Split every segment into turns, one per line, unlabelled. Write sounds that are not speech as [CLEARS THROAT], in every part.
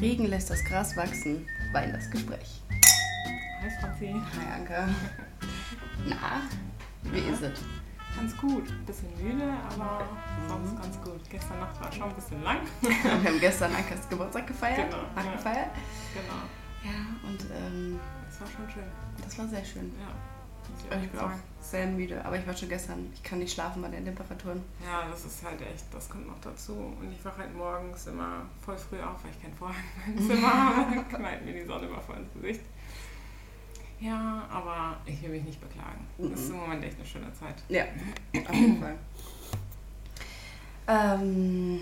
Regen lässt das Gras wachsen, Wein das Gespräch.
Hi Franzi.
Hi Anke. [LAUGHS] Na, wie ist es?
Ganz gut. Bisschen müde, aber sonst
Mhm.
ganz gut. Gestern Nacht war schon ein bisschen lang.
Wir haben [LAUGHS] gestern Ankes Geburtstag gefeiert.
Genau, ja.
Nachgefeiert.
genau.
Ja, und ähm,
Das war schon schön.
das war sehr schön.
Ja.
Ich
ehrlich
bin auch
sagen.
sehr müde, aber ich war schon gestern. Ich kann nicht schlafen bei den Temperaturen.
Ja, das ist halt echt, das kommt noch dazu. Und ich wache halt morgens immer voll früh auf, weil ich keinen Vorhang [LAUGHS] in meinem Zimmer habe. Dann knallt mir die Sonne immer voll ins Gesicht. Ja, aber ich will mich nicht beklagen. Das ist im Moment echt eine schöne Zeit.
Ja, auf jeden Fall. Ähm,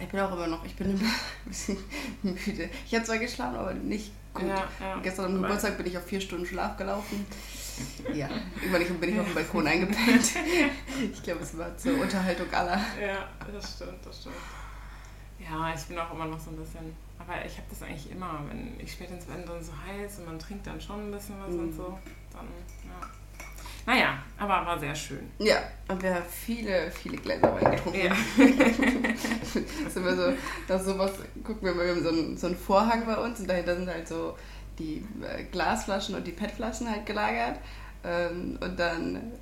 ich bin auch immer noch, ich bin immer [LAUGHS] ein bisschen müde. Ich habe zwar geschlafen, aber nicht gut.
Ja, ja.
Gestern am Geburtstag bin ich auf vier Stunden Schlaf gelaufen. Ja, irgendwann bin ich auf dem Balkon eingepennt. Ich glaube, es war zur Unterhaltung aller.
Ja, das stimmt, das stimmt. Ja, ich bin auch immer noch so ein bisschen. Aber ich habe das eigentlich immer, wenn ich spät ins Bett dann so heiß und man trinkt dann schon ein bisschen was und
Mhm.
so, dann, ja. Naja, aber war sehr schön.
Ja, und wir haben viele, viele Gläser Wein getrunken.
Ja. [LAUGHS]
Das ist immer so, dass sowas, gucken wir mal, wir haben so einen, so einen Vorhang bei uns und dahinter sind halt so die äh, Glasflaschen und die PET-Flaschen halt gelagert. Ähm, und dann,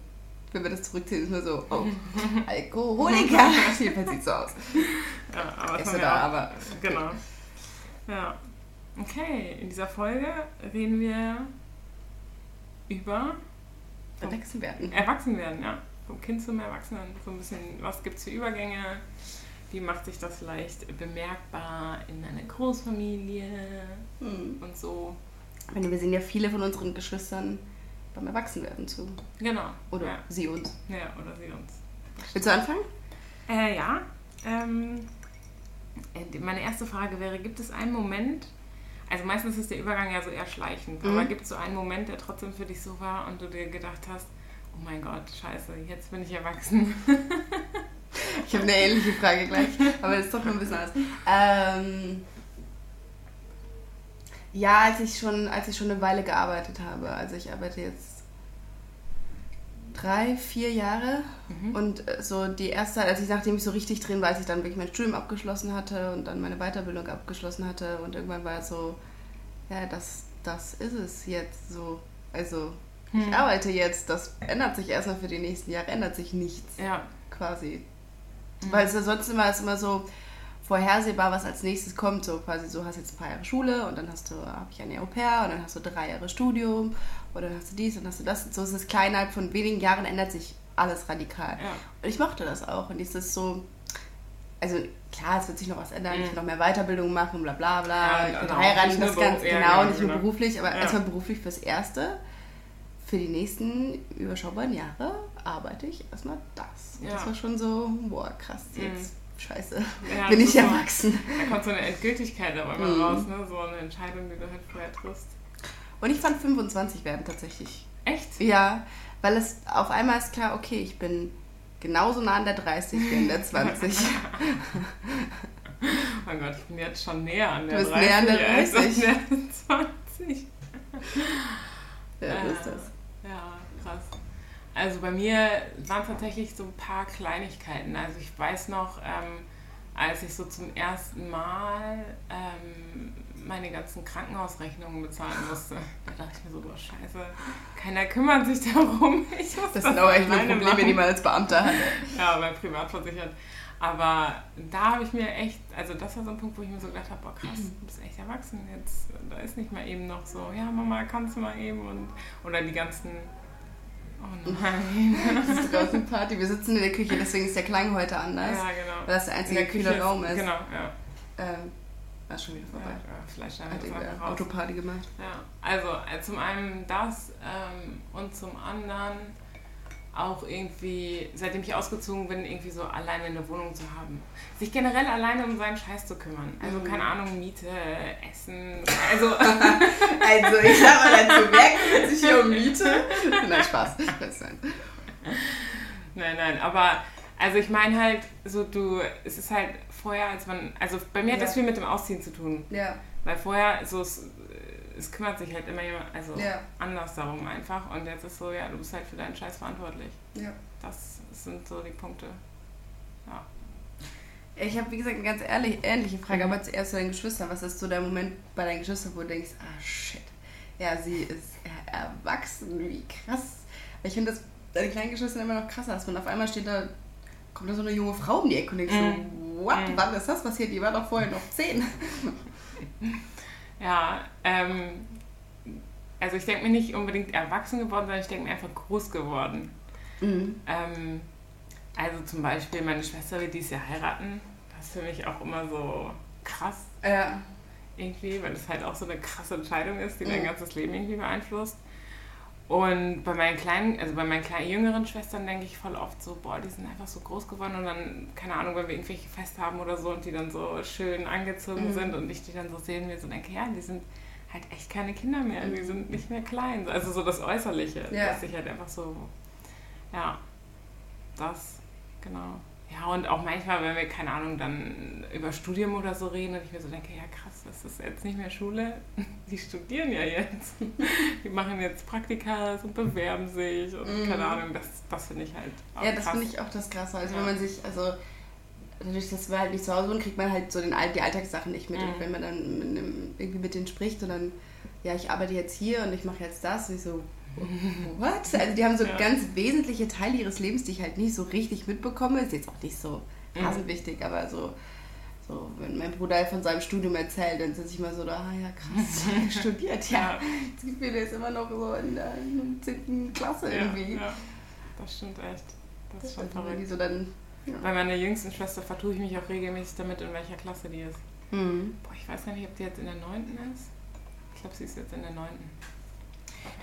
wenn wir das zurückziehen, ist nur so, oh, [LAUGHS] Alkoholiker. [LAUGHS] Jedenfalls sieht so aus.
Ja, aber das
Ist da, aber
Genau. Ja. Okay, in dieser Folge reden wir über
erwachsen werden.
Erwachsenwerden, ja. Vom Kind zum Erwachsenen. So ein bisschen, was gibt es für Übergänge? Wie macht sich das vielleicht bemerkbar in einer Großfamilie
Hm.
und so?
Meine, wir sehen ja viele von unseren Geschwistern beim Erwachsenwerden zu.
Genau.
Oder
Ja,
sie uns.
ja oder sie uns.
Willst du anfangen?
Äh, ja. Ähm, äh, meine erste Frage wäre, gibt es einen Moment, also meistens ist der Übergang ja so eher schleichend,
Mhm.
aber gibt es so einen Moment, der trotzdem für dich so war und du dir gedacht hast, oh mein Gott, scheiße, jetzt bin ich erwachsen. [LAUGHS]
Ich habe eine ähnliche Frage gleich, aber das ist doch noch ein bisschen [LAUGHS] anders. Ähm, ja, als ich schon, als ich schon eine Weile gearbeitet habe. Also ich arbeite jetzt drei, vier Jahre
Mhm.
und äh, so die erste Zeit, als ich nachdem ich so richtig drin war, als ich dann wirklich mein Studium abgeschlossen hatte und dann meine Weiterbildung abgeschlossen hatte und irgendwann war es so, ja, das, das ist es jetzt so. Also ich
Hm.
arbeite jetzt, das ändert sich erstmal für die nächsten Jahre, ändert sich nichts
Ja.
quasi.
Mhm.
Weil es ja sonst immer ist immer so vorhersehbar, was als nächstes kommt. So quasi, so hast jetzt ein paar Jahre Schule und dann hast du, habe ich eine Au pair und dann hast du drei Jahre Studium und dann hast du dies und dann hast du das. So ist es klein, innerhalb von wenigen Jahren ändert sich alles radikal.
Ja.
Und ich mochte das auch. Und dieses so, also klar, es wird sich noch was ändern, ich
Mhm.
will noch mehr Weiterbildung machen, bla bla bla.
Ja,
ich will
genau.
heiraten, das ganz
ja,
genau,
genau,
nicht nur
genau.
beruflich, aber erstmal beruflich fürs Erste. Für die nächsten überschaubaren Jahre arbeite ich erstmal das. Und
Ja.
Das war schon so, boah, krass, jetzt,
Mhm.
Scheiße,
Ja,
bin ich
so-
erwachsen.
Da kommt so eine Endgültigkeit aber immer
Mhm.
raus, ne? So eine Entscheidung, die du halt vorher triffst.
Und ich fand 25 werden tatsächlich.
Echt?
Ja, weil es auf einmal ist klar, okay, ich bin genauso nah an der 30 wie an der 20. [LAUGHS]
Oh mein Gott, ich bin jetzt schon näher an der
Du bist
30
näher an der
als an
30.
der 20.
ja, so ist das.
Ja, krass. Also bei mir waren es tatsächlich so ein paar Kleinigkeiten. Also ich weiß noch, ähm, als ich so zum ersten Mal ähm, meine ganzen Krankenhausrechnungen bezahlen musste, [LAUGHS] da dachte ich mir so, boah, scheiße, keiner kümmert sich darum. [LAUGHS] Ich muss
Das sind auch echt nur Probleme, die
machen.
man als Beamter hat. [LAUGHS]
Ja, bei privatversichert. Aber da habe ich mir echt, also das war so ein Punkt, wo ich mir so gedacht habe, boah krass, du bist echt erwachsen jetzt. Da ist nicht mal eben noch so, ja Mama, kannst du mal eben und oder die ganzen, oh nein. [LAUGHS]
Das ist draußen Party. Wir sitzen in der Küche, deswegen ist der Klang heute anders.
ja, genau.
Weil das der einzige
In der
kühle Raum ist.
Genau, ja.
Ähm, war schon wieder vorbei.
ja, vielleicht
Hat
wir raus.
Autoparty gemacht.
Ja, also äh, zum einen das ähm, und zum anderen auch irgendwie, seitdem ich ausgezogen bin, irgendwie so alleine eine Wohnung zu haben. Sich generell alleine um seinen Scheiß zu kümmern. Also
Mhm.
keine Ahnung, Miete, Essen, also [LAUGHS]
Also, ich habe mal dazu merken, sich hier um Miete. [LAUGHS] Nein, Spaß.
Nein, nein, aber also ich meine halt, so du, es ist halt vorher, als man, also bei mir hat das
Ja.
viel mit dem Ausziehen zu tun.
Ja,
Weil vorher, so es, kümmert sich halt immer jemand, also
ja,
anders darum einfach. Und jetzt ist so, ja, du bist halt für deinen Scheiß verantwortlich.
ja.
Das sind so die Punkte. Ja.
Ich habe, wie gesagt, eine ganz ehrlich, ähnliche Frage, aber zuerst zu deinen Geschwistern. Was ist so der Moment bei deinen Geschwistern, wo du denkst, ah shit, ja, sie ist erwachsen, wie krass. Ich finde das bei den kleinen Geschwistern immer noch krasser, dass man auf einmal steht da, kommt da so eine junge Frau um die Ecke und denkt mhm. so, what, mhm. wann ist das passiert? Die war doch vorher noch zehn. [LAUGHS]
Ja, ähm, also ich denke mir nicht unbedingt erwachsen geworden, sondern ich denke mir einfach groß geworden. Mhm. Ähm, also zum Beispiel meine Schwester wird dieses Jahr heiraten. Das ist für mich auch immer so krass. Ja. Irgendwie, weil es halt auch so eine krasse Entscheidung ist, die mhm. mein ganzes Leben irgendwie beeinflusst. Und bei meinen kleinen, also bei meinen kleinen jüngeren Schwestern denke ich voll oft so, boah, die sind einfach so groß geworden und dann, keine Ahnung, wenn wir irgendwelche Fest haben oder so und die dann so schön angezogen mhm. sind und ich die dann so sehen, mir so denke, ja, die sind halt echt keine Kinder mehr, die sind nicht mehr klein. Also so das Äußerliche, ja. dass ich halt einfach so, ja, das, genau. Ja, und auch manchmal, wenn wir, keine Ahnung, dann über Studium oder so reden und ich mir so denke, ja krass, das ist jetzt nicht mehr Schule, [LAUGHS] die studieren ja jetzt. [LAUGHS] Die machen jetzt Praktika und bewerben sich und mhm. keine Ahnung, das, das finde ich halt
auch Ja, das finde ich auch das Krasse. Also ja. wenn man sich, also dadurch, dass wir halt nicht zu Hause wohnen, kriegt man halt so den, die Alltagssachen nicht mit. Mhm. Und wenn man dann mit einem, irgendwie mit denen spricht und dann, ja, ich arbeite jetzt hier und ich mache jetzt das, und ich so, [LAUGHS] what? Also die haben so ja. ganz wesentliche Teile ihres Lebens, die ich halt nicht so richtig mitbekomme. Ist jetzt auch nicht so mhm. rasend wichtig, aber so, so, wenn mein Bruder von seinem Studium erzählt, dann sitze ich mal so da, ah ja krass, [LAUGHS] studiert, ja. Jetzt gibt mir das immer noch so in der 10. Klasse irgendwie. Ja,
das stimmt echt. Das, das ist schon verrückt. So dann, ja. Bei meiner jüngsten Schwester vertue ich mich auch regelmäßig damit, in welcher Klasse die ist. Mhm. Boah, ich weiß gar nicht, ob die jetzt in der 9. ist. Ich glaube, sie ist jetzt in der 9.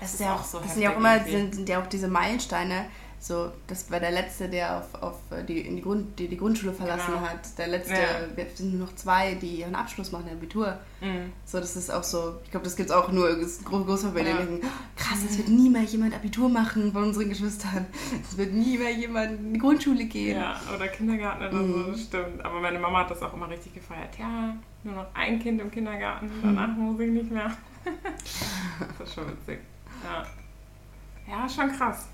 Das, das ist ja auch so. Das sind ja auch immer sind, sind ja auch diese Meilensteine. So, das war der letzte, der auf, auf die, in die, Grund, die, die Grundschule verlassen genau. hat. Der letzte, ja. wir sind nur noch zwei, die ihren Abschluss machen, ein Abitur. Mhm. So, das ist auch so, ich glaube, das gibt es auch nur groß bei ja. denken, krass, es wird nie mehr jemand Abitur machen von unseren Geschwistern. Es wird nie mehr jemand in die Grundschule gehen.
Ja, oder Kindergarten oder mhm. so, das stimmt. Aber meine Mama hat das auch immer richtig gefeiert. Ja, nur noch ein Kind im Kindergarten, danach mhm. muss ich nicht mehr. [LAUGHS] das ist schon witzig. Ja. Ja, schon krass.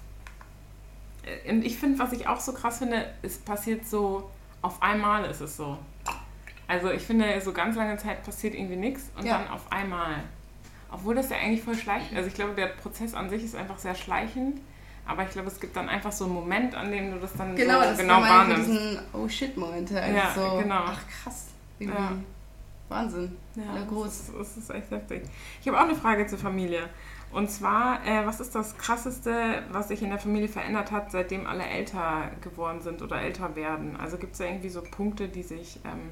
Äh, und ich finde, was ich auch so krass finde, es passiert so, auf einmal ist es so. Also ich finde, so ganz lange Zeit passiert irgendwie nichts und ja. dann auf einmal. Obwohl das ja eigentlich voll schleichend, also ich glaube, der Prozess an sich ist einfach sehr schleichend, aber ich glaube, es gibt dann einfach so einen Moment, an dem du das dann genau, so das genau wahrnimmst. Genau, diesen
Oh shit Momente. Also ja, so, genau. Ach krass. Ja. Wahnsinn. Ja, ja groß.
Das ist, das ist echt heftig. Ich habe auch eine Frage zur Familie. Und zwar, äh, was ist das Krasseste, was sich in der Familie verändert hat, seitdem alle älter geworden sind oder älter werden? Also gibt es da irgendwie so Punkte, die sich ähm,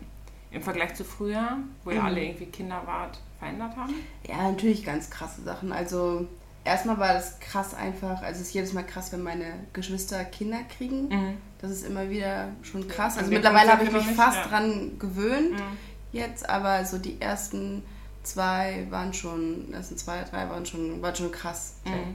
im Vergleich zu früher, wo ihr mhm. alle irgendwie Kinder wart, verändert haben?
Ja, natürlich ganz krasse Sachen. Also erstmal war das krass einfach, also es ist jedes Mal krass, wenn meine Geschwister Kinder kriegen. Mhm. Das ist immer wieder schon krass. Also, also mittlerweile habe ich mich fast ja. dran gewöhnt mhm. jetzt, aber so die ersten zwei waren schon, das sind zwei, drei waren schon, waren schon krass. Mhm.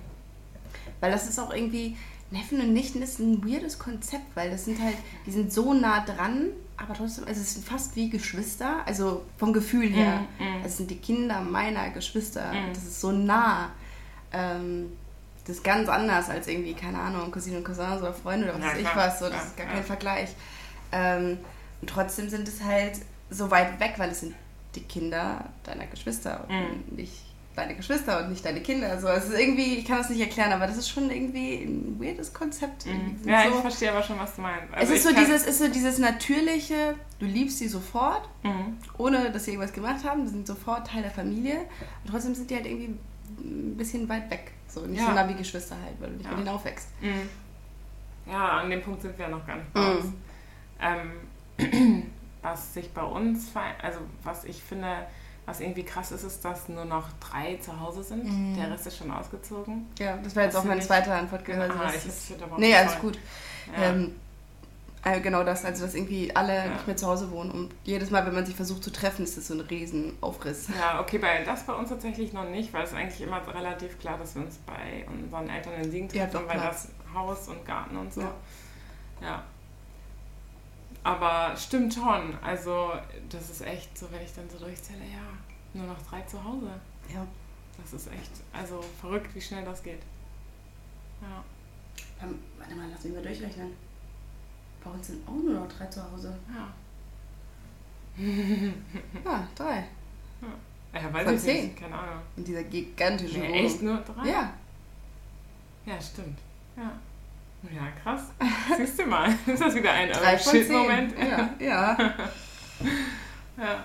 Weil das ist auch irgendwie, Neffen und Nichten ist ein weirdes Konzept, weil das sind halt, die sind so nah dran, aber trotzdem, also es sind fast wie Geschwister, also vom Gefühl her. Mhm. Es sind die Kinder meiner Geschwister. Mhm. Das ist so nah. Ähm, das ist ganz anders als irgendwie, keine Ahnung, Cousine und Cousins oder Freunde oder was weiß ich was. So, das ist gar kein Vergleich. Ähm, und trotzdem sind es halt so weit weg, weil es sind die Kinder deiner Geschwister und mhm. nicht deine Geschwister und nicht deine Kinder. Also es ist irgendwie, ich kann das nicht erklären, aber das ist schon irgendwie ein weirdes Konzept.
Mhm. Ja, so, ich verstehe aber schon, was du meinst.
Also es ist so dieses, ist so dieses natürliche, du liebst sie sofort, mhm. ohne dass sie irgendwas gemacht haben, die sind sofort Teil der Familie und trotzdem sind die halt irgendwie ein bisschen weit weg. So nicht ja. so nah wie Geschwister halt, weil du nicht ja. mit denen aufwächst.
Mhm. Ja, an dem Punkt sind wir noch gar nicht bei uns. Mhm. Ähm, [CLEARS THROAT] was sich bei uns, also was ich finde, was irgendwie krass ist, ist, dass nur noch drei zu Hause sind. Mhm. Der Rest ist schon ausgezogen.
Ja, das wäre jetzt auch meine zweite Antwort gewesen. Ah, ich ist, nee, alles gut. Ja. Ähm, äh, genau das, also dass irgendwie alle ja. nicht mehr zu Hause wohnen und jedes Mal, wenn man sich versucht zu treffen, ist das so ein Riesenaufriss.
Ja, okay, bei, das bei uns tatsächlich noch nicht, weil es eigentlich immer relativ klar, dass wir uns bei unseren Eltern in Siegen treffen, ja, weil das Haus und Garten und so. Ja. ja. Aber stimmt schon. Also, das ist echt so, wenn ich dann so durchzähle, ja, nur noch drei zu Hause. Ja. Das ist echt, also verrückt, wie schnell das geht. Ja.
Ähm, warte mal, lass mich mal durchrechnen. Bei uns sind auch nur noch drei zu Hause.
Ja. [LAUGHS]
Ja, drei.
Ja, weiß
Von
ich
zehn.
nicht, keine Ahnung.
In dieser gigantischen
Nee,
Wohnung.
echt nur drei?
Ja.
Ja, stimmt. Ja. Ja, krass. Siehst du mal. [LAUGHS] Ist das wieder ein Shit-Moment?
Ja, ja. [LAUGHS]
ja.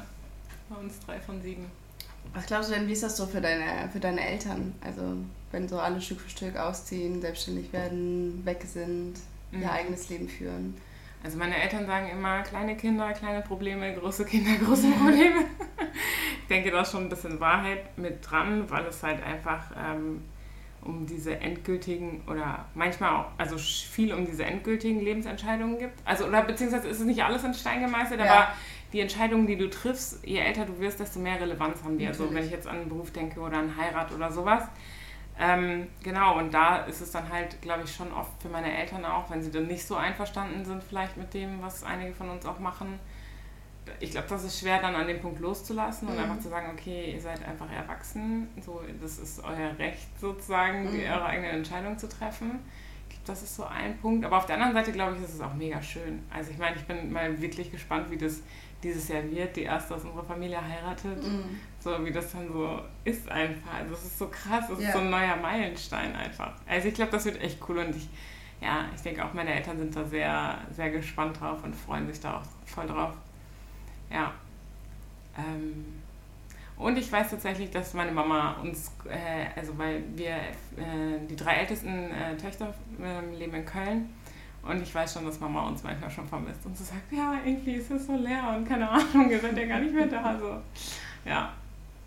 Bei uns drei von sieben.
Was glaubst du denn, wie ist das so für deine, für deine Eltern? Also, wenn so alle Stück für Stück ausziehen, selbstständig werden, weg sind,
Mhm.
ihr eigenes Leben führen.
Also meine Eltern sagen immer, kleine Kinder, kleine Probleme, große Kinder, [LAUGHS] große Probleme. ich denke, da ist schon ein bisschen Wahrheit mit dran, weil es halt einfach ähm, um diese endgültigen oder manchmal auch, also viel um diese endgültigen Lebensentscheidungen gibt. Also, oder beziehungsweise ist es nicht alles in Stein gemeißelt,
Ja.
aber die Entscheidungen, die du triffst, je älter du wirst, desto mehr Relevanz haben die. Also
Natürlich.
wenn ich jetzt an einen Beruf denke oder an Heirat oder sowas. Ähm, genau, und da ist es dann halt, glaube ich, schon oft für meine Eltern auch, wenn sie dann nicht so einverstanden sind, vielleicht mit dem, was einige von uns auch machen. Ich glaube, das ist schwer, dann an dem Punkt loszulassen und
Mhm.
einfach zu sagen, okay, ihr seid einfach erwachsen, so, das ist euer Recht sozusagen, die,
Mhm.
eure eigene Entscheidung zu treffen. Ich glaube, das ist so ein Punkt. Aber auf der anderen Seite, glaube ich, ist es auch mega schön. Also ich meine, ich bin mal wirklich gespannt, wie das dieses Jahr wird, die erste aus unserer Familie heiratet.
Mhm.
So wie das dann so ist einfach. Also es ist so krass, es
Ja.
ist so ein neuer Meilenstein einfach. Also ich glaube, das wird echt cool und ich, ja, ich denke auch meine Eltern sind da sehr, sehr gespannt drauf und freuen sich da auch voll drauf. Ja. Ähm, und ich weiß tatsächlich, dass meine Mama uns, äh, also weil wir, äh, die drei ältesten äh, Töchter ähm, leben in Köln und ich weiß schon, dass Mama uns manchmal schon vermisst und so sagt, ja, irgendwie ist es so leer und keine Ahnung, ihr seid ja gar nicht mehr da. So. Ja,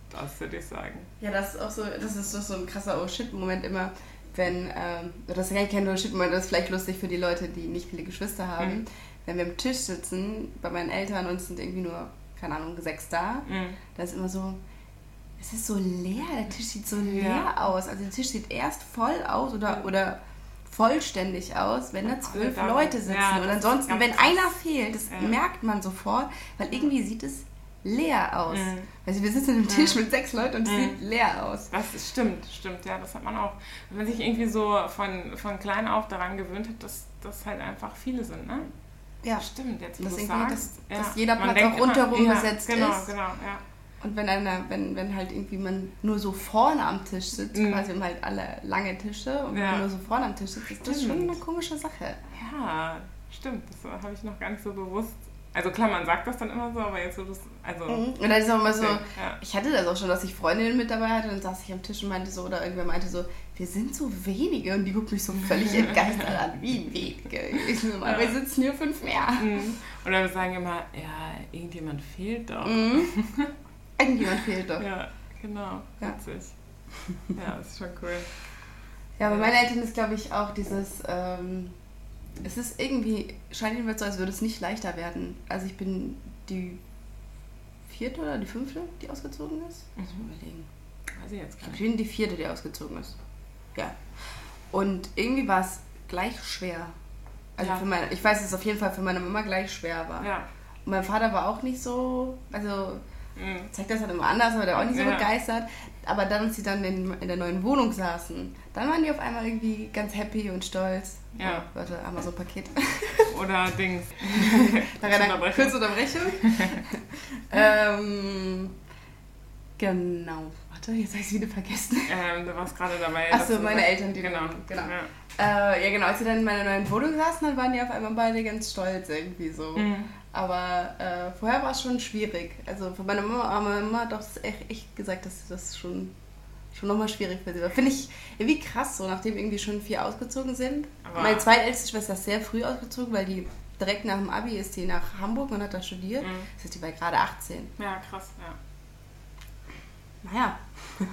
das würde ich sagen.
Ja, das ist auch so, das ist doch so ein krasser Oh-Shit-Moment immer, wenn, ähm, das ist gar kein Oh-Shit-Moment, das ist vielleicht lustig für die Leute, die nicht viele Geschwister haben,
Mhm.
Wenn wir am Tisch sitzen bei meinen Eltern und sind irgendwie nur, keine Ahnung, sechs da,
Mhm.
da ist immer so, es ist so leer, der Tisch sieht so leer
Ja.
aus. Also der Tisch sieht erst voll aus oder, oder vollständig aus, wenn da zwölf
da
Leute sitzen.
Ja,
und ansonsten, wenn einer fehlt, das merkt man sofort, weil irgendwie sieht es leer aus.
Mhm.
Also wir sitzen am Tisch
Mhm.
mit sechs Leuten und es
Mhm.
sieht leer aus.
Das ist, stimmt, stimmt, ja, das hat man auch. Wenn man sich irgendwie so von, von klein auf daran gewöhnt hat, dass das halt einfach viele sind, ne?
Ja.
Stimmt, jetzt wo
irgendwie,
sagst.
dass-
ja.
dass jeder
Man
Platz auch rundherum
immer,
besetzt
ja, genau,
ist.
Genau, ja.
Und wenn einer, wenn, wenn halt irgendwie man nur so vorne am Tisch sitzt,
Mhm.
quasi um halt alle lange Tische und
Ja.
man nur so vorne am Tisch sitzt, ist das
Stimmt.
schon eine komische Sache.
Ja, stimmt, das habe ich noch gar nicht so bewusst. Also klar, man sagt das dann immer so, aber jetzt so das, also...
Mhm. Und dann ist auch immer so,
ja.
ich hatte das auch schon, dass ich Freundinnen mit dabei hatte, dann saß ich am Tisch und meinte so, oder irgendwer meinte so, wir sind so wenige und die guckt mich so völlig [LAUGHS] entgeistert an, wie wenige? Ich so, aber wir
Ja.
sitzen hier fünf mehr.
Mhm. Oder wir sagen immer, ja, irgendjemand fehlt doch.
Mhm. [LAUGHS] Irgendjemand fehlt doch.
Ja, genau,
Ja.
witzig. Ja, das ist schon cool.
Ja, aber meine Eltern ist, glaube ich, auch dieses, ähm, es ist irgendwie, scheint jedenfalls so, als würde es nicht leichter werden. Also ich bin die vierte oder die fünfte, die ausgezogen ist. Ich
Mhm.
mal überlegen.
Weiß ich jetzt gar
Ich
nicht.
bin die vierte, die ausgezogen ist. Ja. Und irgendwie war es gleich schwer. Also
Ja.
für meine, ich weiß, dass es auf jeden Fall für meine Mama gleich schwer war.
Ja.
Und mein Vater war auch nicht so, also
Mhm.
zeigt das halt immer anders, aber der war auch nicht so
Ja.
begeistert. Aber dann, als sie dann in, in der neuen Wohnung saßen, dann waren die auf einmal irgendwie ganz happy und stolz.
Ja.
Oh, warte, Amazon-Paket. [LAUGHS]
Oder Dings. [LAUGHS] Unterbrechung.
kurze Unterbrechung. [LAUGHS] ähm, genau. Warte, jetzt habe ich es wieder vergessen.
Ähm, du warst gerade dabei.
Ach
dass
so,
du
meine Eltern, die
Genau,
genau.
Ja.
Äh, ja, genau. Als sie dann in meiner neuen Wohnung saßen, dann waren die auf einmal beide ganz stolz irgendwie so.
Mhm.
Aber äh, vorher war es schon schwierig. Also für meine Mama, aber meine Mama hat doch echt, echt gesagt, dass das schon, schon nochmal schwierig für sie war. Finde ich irgendwie krass, so nachdem irgendwie schon vier ausgezogen sind.
Aber-
Meine zweitälteste Schwester ist sehr früh ausgezogen, weil die direkt nach dem Abi ist die nach Hamburg und hat da studiert.
Mhm.
Das heißt, die war gerade 18.
Ja, krass, ja.
Naja. [LAUGHS]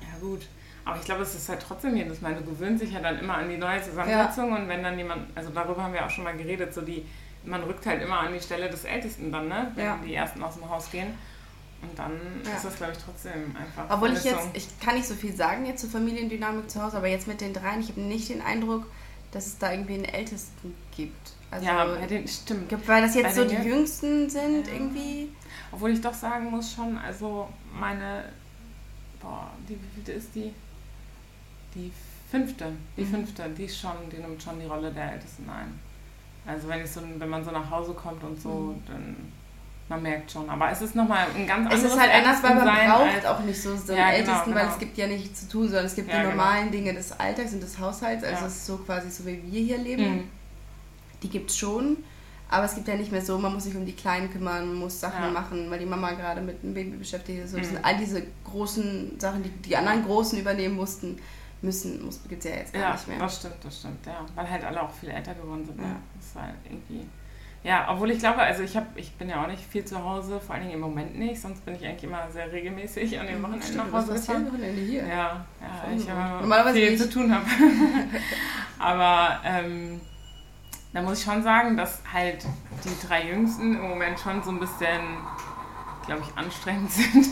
Ja, gut. Aber ich glaube, es ist halt trotzdem jedes Mal, du gewöhnst dich ja dann immer an die neue Zusammensetzung und wenn dann jemand, also darüber haben wir auch schon mal geredet, so die, man rückt halt immer an die Stelle des Ältesten dann, ne? Wenn
Ja.
die Ersten aus dem Haus gehen. Und dann
Ja.
ist das, glaube ich, trotzdem einfach.
Obwohl ich jetzt, ich kann nicht so viel sagen jetzt zur Familiendynamik zu Hause, aber jetzt mit den dreien, ich habe nicht den Eindruck, dass es da irgendwie einen Ältesten gibt. Also,
ja, bei den, stimmt.
gibt, weil das jetzt so die
Jüng-
Jüngsten sind
Ja.
irgendwie.
Obwohl ich doch sagen muss schon, also meine, boah, die, wie vielte ist die? Die fünfte, die
Mhm.
fünfte, die schon, die nimmt schon die Rolle der Ältesten ein. Also wenn ich so, wenn man so nach Hause kommt und so,
Mhm.
dann man merkt schon. Aber es ist nochmal ein ganz anderes
Es ist halt anders, weil man braucht auch nicht so den
Ja, genau,
Ältesten, weil
genau.
es gibt ja nichts zu tun, sondern es gibt
Ja,
die
genau.
normalen Dinge des Alltags und des Haushalts. Also
Ja.
es ist so quasi so, wie wir hier leben.
Mhm.
Die gibt es schon. Aber es gibt ja nicht mehr so, man muss sich um die Kleinen kümmern, man muss Sachen
Ja.
machen, weil die Mama gerade mit dem Baby beschäftigt ist.
Mhm.
all diese großen Sachen, die die anderen Großen übernehmen mussten, müssen, muss, gibt es ja jetzt gar
Ja,
nicht mehr.
das stimmt, das stimmt, ja. Weil halt alle auch viel älter geworden sind. Ne?
Ja.
Das ist halt irgendwie. Ja, obwohl ich glaube, also ich habe, ich bin ja auch nicht viel zu Hause, vor allen Dingen im Moment nicht, sonst bin ich eigentlich immer sehr regelmäßig an den Wochenenden
Stimmt,
nach Hause gefahren.
Wochenende hier.
Ja, ja,
Voll
ich habe viel
nicht.
zu tun habe. [LAUGHS] Aber ähm, da muss ich schon sagen, dass halt die drei Jüngsten im Moment schon so ein bisschen, glaube ich, anstrengend [LAUGHS] sind.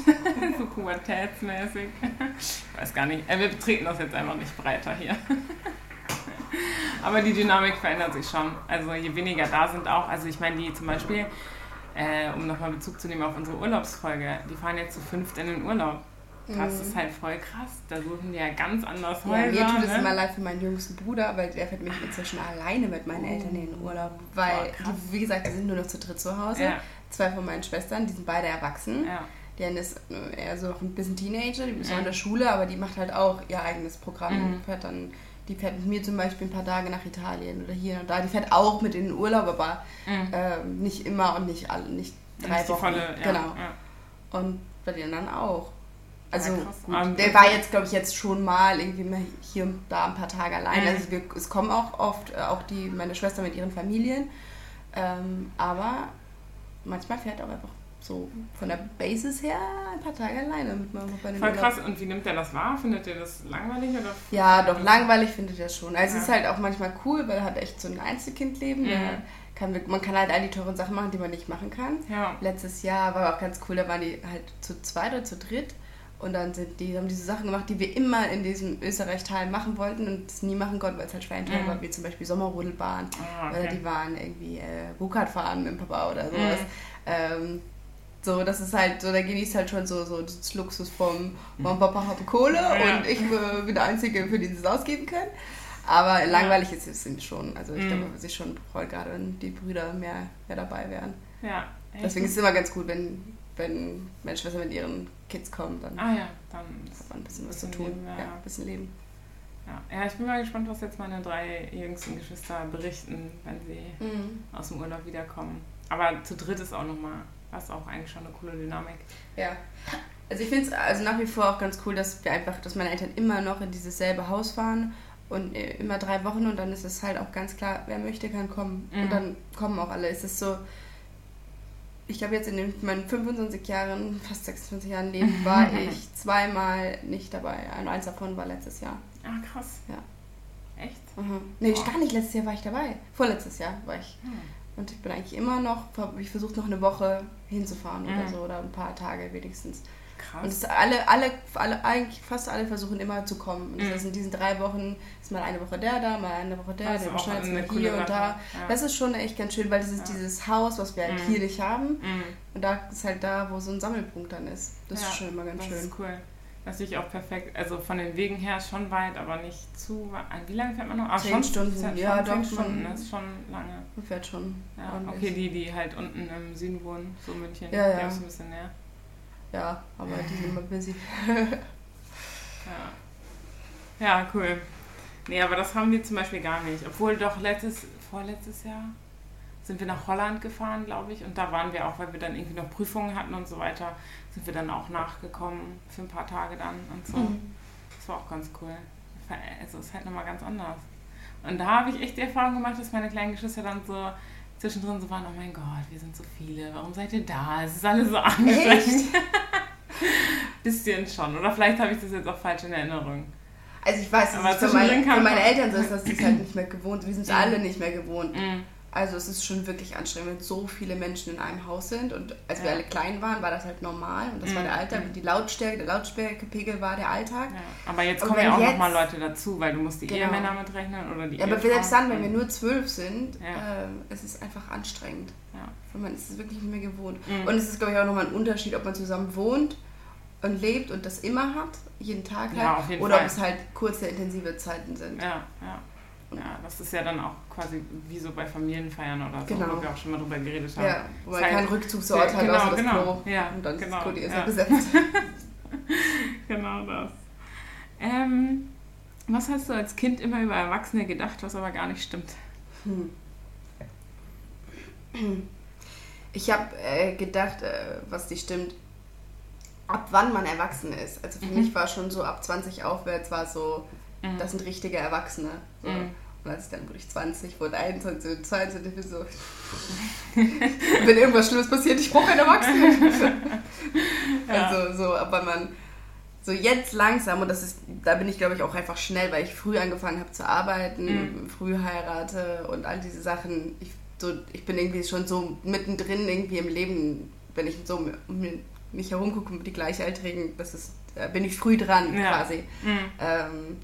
so pubertätsmäßig. Ich weiß gar nicht. Äh, wir betreten das jetzt einfach nicht breiter hier. Aber die Dynamik verändert sich schon. Also je weniger da sind auch, also ich meine, die zum Beispiel, äh, um nochmal Bezug zu nehmen auf unsere Urlaubsfolge, die fahren jetzt zu fünft in den Urlaub. Das
Mhm.
ist halt voll krass. Da suchen die ja ganz anders
Ja,
Häuser.
mir tut es
ne?
immer leid für meinen jüngsten Bruder, weil der fährt mich inzwischen alleine mit meinen Eltern in den Urlaub. Weil,
krass.
die, wie gesagt, die sind nur noch zu dritt zu Hause.
Ja,
Zwei von meinen Schwestern, die sind beide erwachsen.
ja.
Die eine ist äh, eher so noch ein bisschen Teenager, die ist noch
Mhm.
in der Schule, aber die macht halt auch ihr eigenes Programm.
Mhm.
Fährt dann, die fährt mit mir zum Beispiel ein paar Tage nach Italien oder hier und da. Die fährt auch mit in den Urlaub, aber
Mhm.
ähm, nicht immer und nicht alle, nicht drei
Nicht
Wochen.
volle, ja,
genau.
Ja.
Und bei den anderen auch. Also
Ja,
gut, der war jetzt, glaube ich, jetzt schon mal irgendwie mal hier und da ein paar Tage allein.
Mhm.
Also wir, es kommen auch oft äh, auch die, meine Schwester mit ihren Familien. Ähm, aber manchmal fährt auch einfach so von der Basis her ein paar Tage alleine mit meinem
Voll
Urlaub.
krass. Und wie nimmt der das wahr? Findet ihr das langweilig? Oder
Ja, doch, langweilig findet er schon. Also
Ja.
es ist halt auch manchmal cool, weil er hat echt so ein Einzelkindleben.
Mhm.
Kann, man kann halt all die teuren Sachen machen, die man nicht machen kann.
Ja.
Letztes Jahr war auch ganz cool, da waren die halt zu zweit oder zu dritt. Und dann sind die, haben diese Sachen gemacht, die wir immer in diesem Österreich-Teil machen wollten und es nie machen konnten, weil es halt schwer teuer
Mhm.
war, wie zum Beispiel Sommerrodelbahn.
Ah,
Oder
okay.
die waren irgendwie äh, Go-Kart fahren mit dem Papa oder sowas.
Mhm.
Ähm, so, das ist halt so, da genießt halt schon so, so das Luxus vom,
Mhm.
vom Papa hat Kohle
Ja.
und ich äh, bin der Einzige, für den sie es ausgeben können. Aber langweilig ist es schon. Also ich
Mhm.
glaube, ich schon freue, gerade wenn die Brüder mehr, mehr dabei wären.
Ja. echt?
Deswegen ist es immer ganz gut, wenn, wenn meine Schwester mit ihren Kids kommt, dann
Ah ja, dann
hat man ein bisschen was zu
bisschen
tun.
Leben, ja.
ja, ein bisschen Leben.
Ja. ja, ich bin mal gespannt, was jetzt meine drei jüngsten Geschwister berichten, wenn sie
Mhm.
aus dem Urlaub wiederkommen. Aber zu dritt ist auch nochmal, das ist auch eigentlich schon eine coole Dynamik.
Ja. Also ich finde es also nach wie vor auch ganz cool, dass wir einfach, dass meine Eltern immer noch in dieses selbe Haus fahren und äh, immer drei Wochen und dann ist es halt auch ganz klar, wer möchte, kann kommen.
Mhm.
Und dann kommen auch alle. Es ist so, ich glaube jetzt in den, meinen 25 Jahren, fast 26 Jahren Leben, [LAUGHS] war ich zweimal nicht dabei. Und eins davon war letztes Jahr.
Ah, krass.
Ja.
Echt?
Mhm. Nee,
Boah.
gar nicht, letztes Jahr war ich dabei. Vorletztes Jahr war ich.
Hm.
Und ich bin eigentlich immer noch, ich versuche noch eine Woche hinzufahren oder
Mhm.
so oder ein paar Tage wenigstens. Und
Krass.
es alle, alle, alle, eigentlich fast alle versuchen immer zu kommen. Und das heißt, in diesen drei Wochen ist mal eine Woche der da, mal eine Woche der,
Das ist
der schneidet mal hier und da.
Ja.
Das ist schon echt ganz schön, weil das ist
Ja.
dieses Haus, was wir halt
Mhm.
hier nicht haben.
Mhm.
Und da ist halt da, wo so ein Sammelpunkt dann ist. Das
Ja,
ist schon immer ganz
Das
schön.
ist cool. Das sehe ich auch perfekt. Also von den Wegen her schon weit, aber nicht zu weit. Wie lange fährt man noch? Ah,
Zehn
schon,
Stunden,
ist ja, schon
doch,
zehn
schon.
Stunden, das ist schon lange.
Man fährt schon
Ja, okay, die, die halt unten im Süden wohnen, so München,
Ja, ja.
die ist ein bisschen näher.
Ja, aber die sind [LAUGHS] immer busy.
Ja. ja, cool. Nee, aber das haben wir zum Beispiel gar nicht. Obwohl doch letztes, vorletztes Jahr sind wir nach Holland gefahren, glaube ich. Und da waren wir auch, weil wir dann irgendwie noch Prüfungen hatten und so weiter, sind wir dann auch nachgekommen für ein paar Tage dann und so.
Mhm.
Das war auch ganz cool. Also es ist halt nochmal ganz anders. Und da habe ich echt die Erfahrung gemacht, dass meine kleinen Geschwister dann so zwischendrin so waren, oh mein Gott, wir sind so viele, warum seid ihr da? Es ist alles so anstrengend. [LAUGHS] Bisschen schon. Oder vielleicht habe ich das jetzt auch falsch in Erinnerung.
Also ich weiß, es für
kam-
für meine Eltern so ist, sie es halt nicht mehr gewohnt. Wir sind es alle nicht mehr gewohnt. Also es ist schon wirklich anstrengend, wenn so viele Menschen in einem Haus sind. Und als wir
Ja.
alle klein waren, war das halt normal. Und das war
Mhm.
der Alltag. Die Lautstärke, der Lautstärkepegel war der Alltag.
Ja. Aber jetzt
Und
kommen ja auch nochmal Leute dazu, weil du musst die
Genau.
Ehemänner mitrechnen oder die
Ja, aber selbst dann, wenn wir nur zwölf sind,
Ja.
ähm, es ist einfach anstrengend.
Ja.
Und man ist es wirklich nicht mehr gewohnt.
Mhm.
Und es ist, glaube ich, auch nochmal ein Unterschied, ob man zusammen wohnt und lebt und das immer hat, jeden Tag
Ja,
hat,
auf jeden
oder
Fall.
ob es halt kurze, intensive Zeiten sind.
Ja, ja. Ja, das ist ja dann auch quasi wie so bei Familienfeiern oder so,
Genau.
wo wir auch schon mal drüber geredet haben.
Ja, wo man
Ist halt-
kein Rückzugsort hat,
Genau,
außer das
genau.
Klo.
Ja,
Und dann
genau,
ist das Klo die ist
ja.
ja. besetzt. [LAUGHS]
Genau das. Ähm, was hast du als Kind immer über Erwachsene gedacht, was aber gar nicht stimmt?
Hm. [CLEARS THROAT] Ich habe äh, gedacht, äh, was die stimmt, ab wann man erwachsen ist. Also für
Mhm.
mich war schon so ab 20 aufwärts war so,
Mhm.
das sind richtige Erwachsene. So.
Mhm.
Und als ich dann wirklich 20 wurde, 21, 22, ich so, [LAUGHS] wenn irgendwas Schlimmes passiert, ich brauche einen Erwachsenen. [LAUGHS]
Ja.
Also so, aber man so jetzt langsam und das ist, da bin ich glaube ich auch einfach schnell, weil ich früh angefangen habe zu arbeiten,
Mhm.
früh heirate und all diese Sachen. Ich, so, ich bin irgendwie schon so mittendrin irgendwie im Leben, wenn ich so mich herumgucke mit die Gleichaltrigen, das ist, da bin ich früh dran
Ja.
quasi.
Mhm.
Ähm,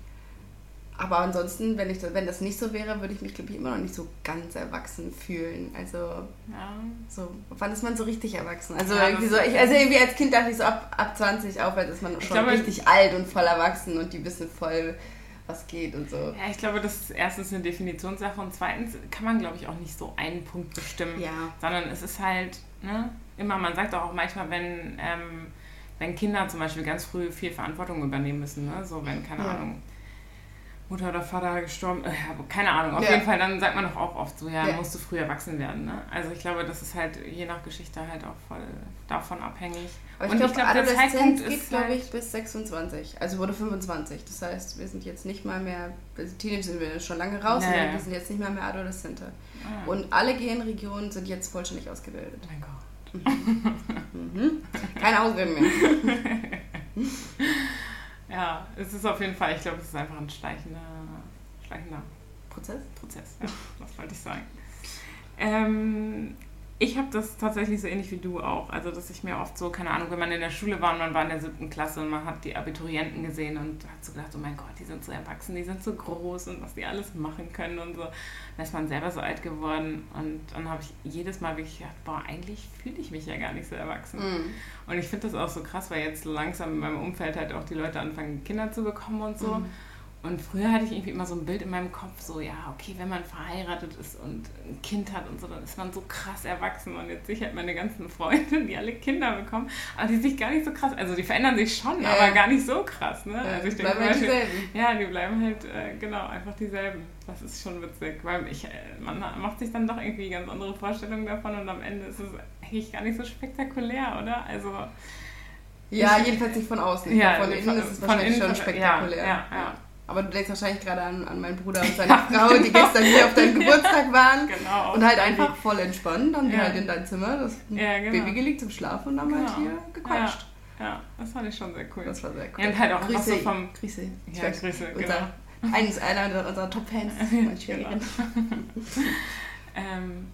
aber ansonsten, wenn, ich, das- wenn das nicht so wäre, würde ich mich, glaube ich, immer noch nicht so ganz erwachsen fühlen. Also,
Ja.
so, wann ist man so richtig erwachsen? Also,
Ja,
irgendwie so, ich, also irgendwie als Kind dachte ich so, ab, ab 20 aufwärts ist man schon
glaube,
richtig alt und voll erwachsen und die wissen voll, was geht und so.
Ja, ich glaube, das ist erstens eine Definitionssache und zweitens kann man, glaube ich, auch nicht so einen Punkt bestimmen,
Ja.
sondern es ist halt, ne, immer, man sagt auch manchmal, wenn, ähm, wenn Kinder zum Beispiel ganz früh viel Verantwortung übernehmen müssen, ne, so wenn, keine
Ja.
Ahnung, Mutter oder Vater gestorben, äh, keine Ahnung, auf
Ja.
jeden Fall, dann sagt man doch auch oft so, ja,
Ja.
musst du früh erwachsen werden, ne? Also ich glaube, das ist halt je nach Geschichte halt auch voll davon abhängig.
Aber ich
Und
glaube,
ich glaube, der Zeitpunkt
geht,
ist
glaube
halt-
ich, bis 26. Also wurde 25. Das heißt, wir sind jetzt nicht mal mehr, also Teenager sind wir schon lange raus, sondern
ja.
wir sind jetzt nicht mal mehr Adoleszente.
Ah,
Und alle Genregionen sind jetzt vollständig ausgebildet.
mein Gott.
Mhm. Keine Ausreden mehr. [LAUGHS]
Ja, es ist auf jeden Fall, ich glaube, es ist einfach ein schleichender, schleichender
Prozess?
Prozess. Ja, [LAUGHS] das wollte ich sagen. Ähm, ich habe das tatsächlich so ähnlich wie du auch. Also, dass ich mir oft so, keine Ahnung, wenn man in der Schule war und man war in der siebten Klasse und man hat die Abiturienten gesehen und hat so gedacht, oh mein Gott, die sind so erwachsen, die sind so groß und was die alles machen können und so. Dann ist man selber so alt geworden und dann habe ich jedes Mal wirklich gedacht, boah, eigentlich fühle ich mich ja gar nicht so erwachsen.
Mhm.
Und ich finde das auch so krass, weil jetzt langsam in meinem Umfeld halt auch die Leute anfangen, Kinder zu bekommen und so.
Mhm.
Und früher hatte ich irgendwie immer so ein Bild in meinem Kopf, so, ja, okay, wenn man verheiratet ist und ein Kind hat und so, dann ist man so krass erwachsen. Und jetzt sehe ich halt meine ganzen Freunde, die alle Kinder bekommen, aber die sich gar nicht so krass, also die verändern sich schon,
Ja,
aber gar nicht so krass, ne? Also ich denke
bleiben halt
Beispiel,
dieselben.
ja, die bleiben halt, äh, genau, einfach dieselben. Das ist schon witzig, weil ich, äh, man macht sich dann doch irgendwie ganz andere Vorstellungen davon und am Ende ist es eigentlich gar nicht so spektakulär, oder? Also,
Ja, jedenfalls nicht von außen.
Ja,
von innen ist es wahrscheinlich
innen
schon spektakulär.
ja, ja, ja.
Aber du denkst wahrscheinlich gerade an, an meinen Bruder und seine Frau, die gestern hier auf deinem [LAUGHS] Geburtstag waren.
genau.
Und halt einfach voll entspannt, dann
Ja.
halt in dein Zimmer, das
Ja, genau.
Baby gelegt zum Schlafen und dann halt
Genau.
hier gequatscht.
Ja, das fand ich schon sehr cool.
Das war sehr cool.
Ja, und halt auch
Grüße,
so vom-
Grüße.
Ja,
weiß,
Grüße, genau.
unser, eines, einer unserer- Top-Fans, [LAUGHS] mein Schwägerin. [LAUGHS]
Ähm,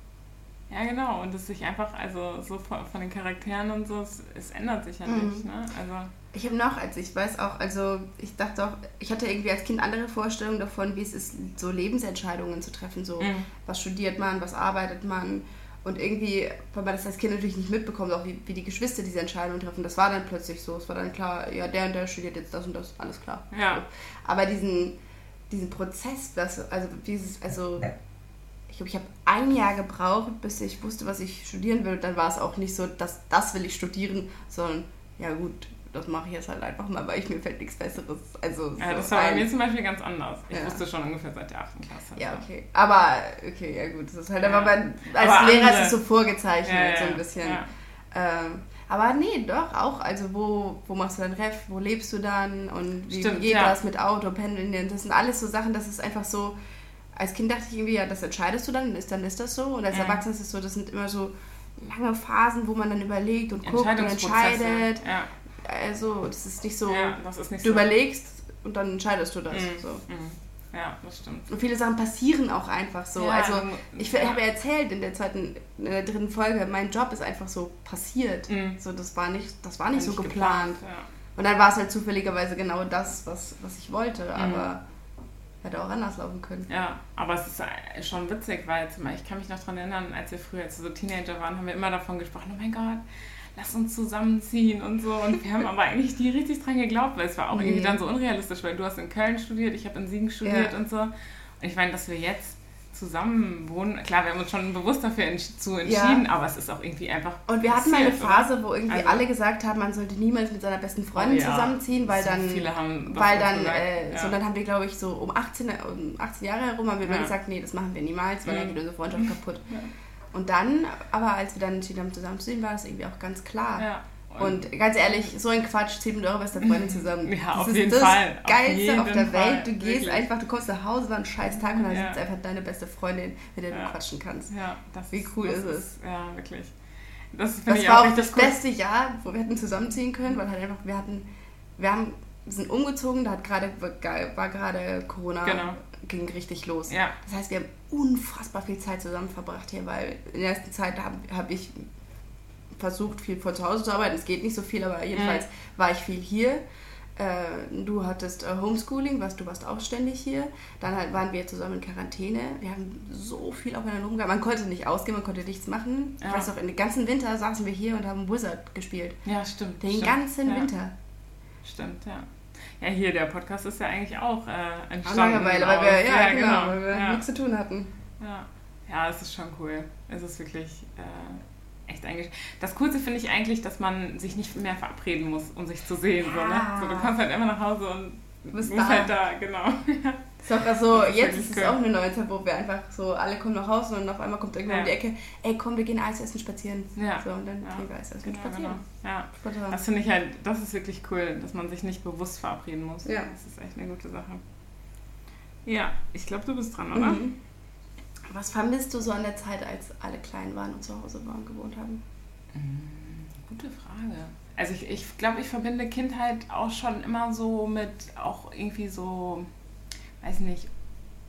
ja, genau. Und es sich einfach, also so von, von den Charakteren und so, es, es ändert sich ja
Mhm.
nicht. Ne? Also,
Ich habe noch, also ich weiß auch, also ich dachte auch, ich hatte irgendwie als Kind andere Vorstellungen davon, wie es ist, so Lebensentscheidungen zu treffen. So,
Mhm.
was studiert man, was arbeitet man. Und irgendwie, weil man das als Kind natürlich nicht mitbekommt, auch wie, wie die Geschwister diese Entscheidungen treffen. Das war dann plötzlich so. Es war dann klar, ja, der und der studiert jetzt das und das, alles klar.
Ja.
Aber diesen, diesen Prozess, das, also dieses, also ich glaube, ich habe ein Jahr gebraucht, bis ich wusste, was ich studieren will. Und dann war es auch nicht so, dass das will ich studieren, sondern ja gut, das mache ich jetzt halt einfach mal, weil ich mir fällt nichts Besseres. Also
ja,
so
das war bei mir zum Beispiel ganz anders. Ich
Ja.
wusste schon ungefähr seit der 8. Klasse.
Ja, okay. Aber, okay, ja gut. Das ist halt,
Ja.
aber bei, als
Aber
Lehrer
andere-
ist es so vorgezeichnet, so ein bisschen. Ähm, aber nee, doch, auch. Also, wo, wo machst du dein Ref? Wo lebst du dann? Und wie,
Stimmt,
geht das mit Auto, Pendeln? Das sind alles so Sachen, das ist einfach so. Als Kind dachte ich irgendwie, ja, das entscheidest du dann, ist, dann ist das so. Und als. Erwachsener ist es so, das sind immer so lange Phasen, wo man dann überlegt und guckt und entscheidet.
Ja.
Also, das ist nicht so,
ja, ist nicht
du
so.
überlegst und dann entscheidest du das.
Mhm.
So.
Mhm. Ja, das stimmt.
Und viele Sachen passieren auch einfach so.
Ja,
also
du-
ich
ja.
habe ja erzählt in der zweiten, in der dritten Folge, mein Job ist einfach so passiert.
Mhm.
So, das war nicht, das war nicht so
Nicht
geplant.
Ja.
Und dann war es halt zufälligerweise genau das, was, was ich wollte.
Mhm.
Aber hätte auch anders laufen können.
Ja, aber es ist äh, schon witzig, weil ich kann mich noch daran erinnern, als wir früher, als wir so Teenager waren, haben wir immer davon gesprochen, oh mein Gott, lass uns zusammenziehen und so. Und wir haben aber eigentlich nie richtig dran geglaubt, weil es war auch irgendwie
Nee.
dann so unrealistisch, weil du hast in Köln studiert, ich habe in Siegen studiert
Ja.
und so. Und ich meine, dass wir jetzt zusammen wohnen, klar, wir haben uns schon bewusst dafür ents zu entschieden, ja. aber es ist auch irgendwie einfach.
Und wir hatten mal eine Phase, wo irgendwie also, alle gesagt haben, man sollte niemals mit seiner besten Freundin oh, ja. zusammenziehen, weil so dann. Viele haben weil dann, äh, ja. so dann haben wir, glaube ich, so um 18, um 18 Jahre herum haben wir immer gesagt, nee, das machen wir niemals, weil dann geht unsere Freundschaft kaputt. Und dann, aber als wir dann entschieden haben, zusammenzuziehen, war das irgendwie auch ganz klar. Ja. Und ganz ehrlich, so ein Quatsch zieht mit eurer besten Freundin zusammen. [LAUGHS]
Ja,
das
auf
ist
jeden
das
Fall.
Geilste auf, auf der Fall. Welt. Du gehst Wirklich. einfach, du kommst nach Hause, war ein scheiß Tag und dann ja. sitzt einfach deine beste Freundin, mit der ja. du quatschen kannst.
Ja,
das Wie cool ist, es?
Ja, wirklich. Das,
das war auch das beste Jahr, wo wir hätten zusammenziehen können, weil halt einfach, wir hatten, wir haben, sind umgezogen, da hat gerade, war gerade Corona, genau. ging richtig los. Ja. Das heißt, wir haben unfassbar viel Zeit zusammen verbracht hier, weil in der ersten Zeit habe hab ich versucht, viel von zu Hause zu arbeiten. Es geht nicht so viel, aber jedenfalls mhm. war ich viel hier. Äh, du hattest äh, Homeschooling, was du warst auch ständig hier. Dann halt waren wir zusammen in Quarantäne. Wir haben so viel aufeinander rumgegangen. Man konnte nicht ausgehen, man konnte nichts machen. Ja. Ich weiß noch, den ganzen Winter saßen wir hier und haben Wizard gespielt.
Ja, stimmt.
Den
stimmt.
ganzen
ja.
Winter.
Stimmt, ja. Ja, hier, der Podcast ist ja eigentlich auch äh, entstanden.
Langeweile, weil wir, ja, ja genau, genau, weil wir ja. nichts zu tun hatten.
Ja. ja, es ist schon cool. Es ist wirklich äh, echt eigentlich. Das Coolste finde ich eigentlich, dass man sich nicht mehr verabreden muss, um sich zu sehen. So, ne? so, du kommst halt immer nach Hause und du bist da. halt da, genau. [LAUGHS]
Ist auch so, ist jetzt ist es auch eine neue Zeit, wo wir einfach so, alle kommen nach Hause und auf einmal kommt irgendwann ja. um die Ecke, ey komm, wir gehen Eis essen spazieren. Ja. So, und dann ja. gehen wir Eis essen genau, spazieren.
Genau. Ja. Spontan. Das finde ich halt, das ist wirklich cool, dass man sich nicht bewusst verabreden muss. Ja. Das ist echt eine gute Sache. Ja, ich glaube, du bist dran, oder? Mhm.
Was vermisst du so an der Zeit, als alle klein waren und zu Hause waren, gewohnt haben?
Mm, gute Frage. Also ich, ich glaube, ich verbinde Kindheit auch schon immer so mit auch irgendwie so, weiß nicht,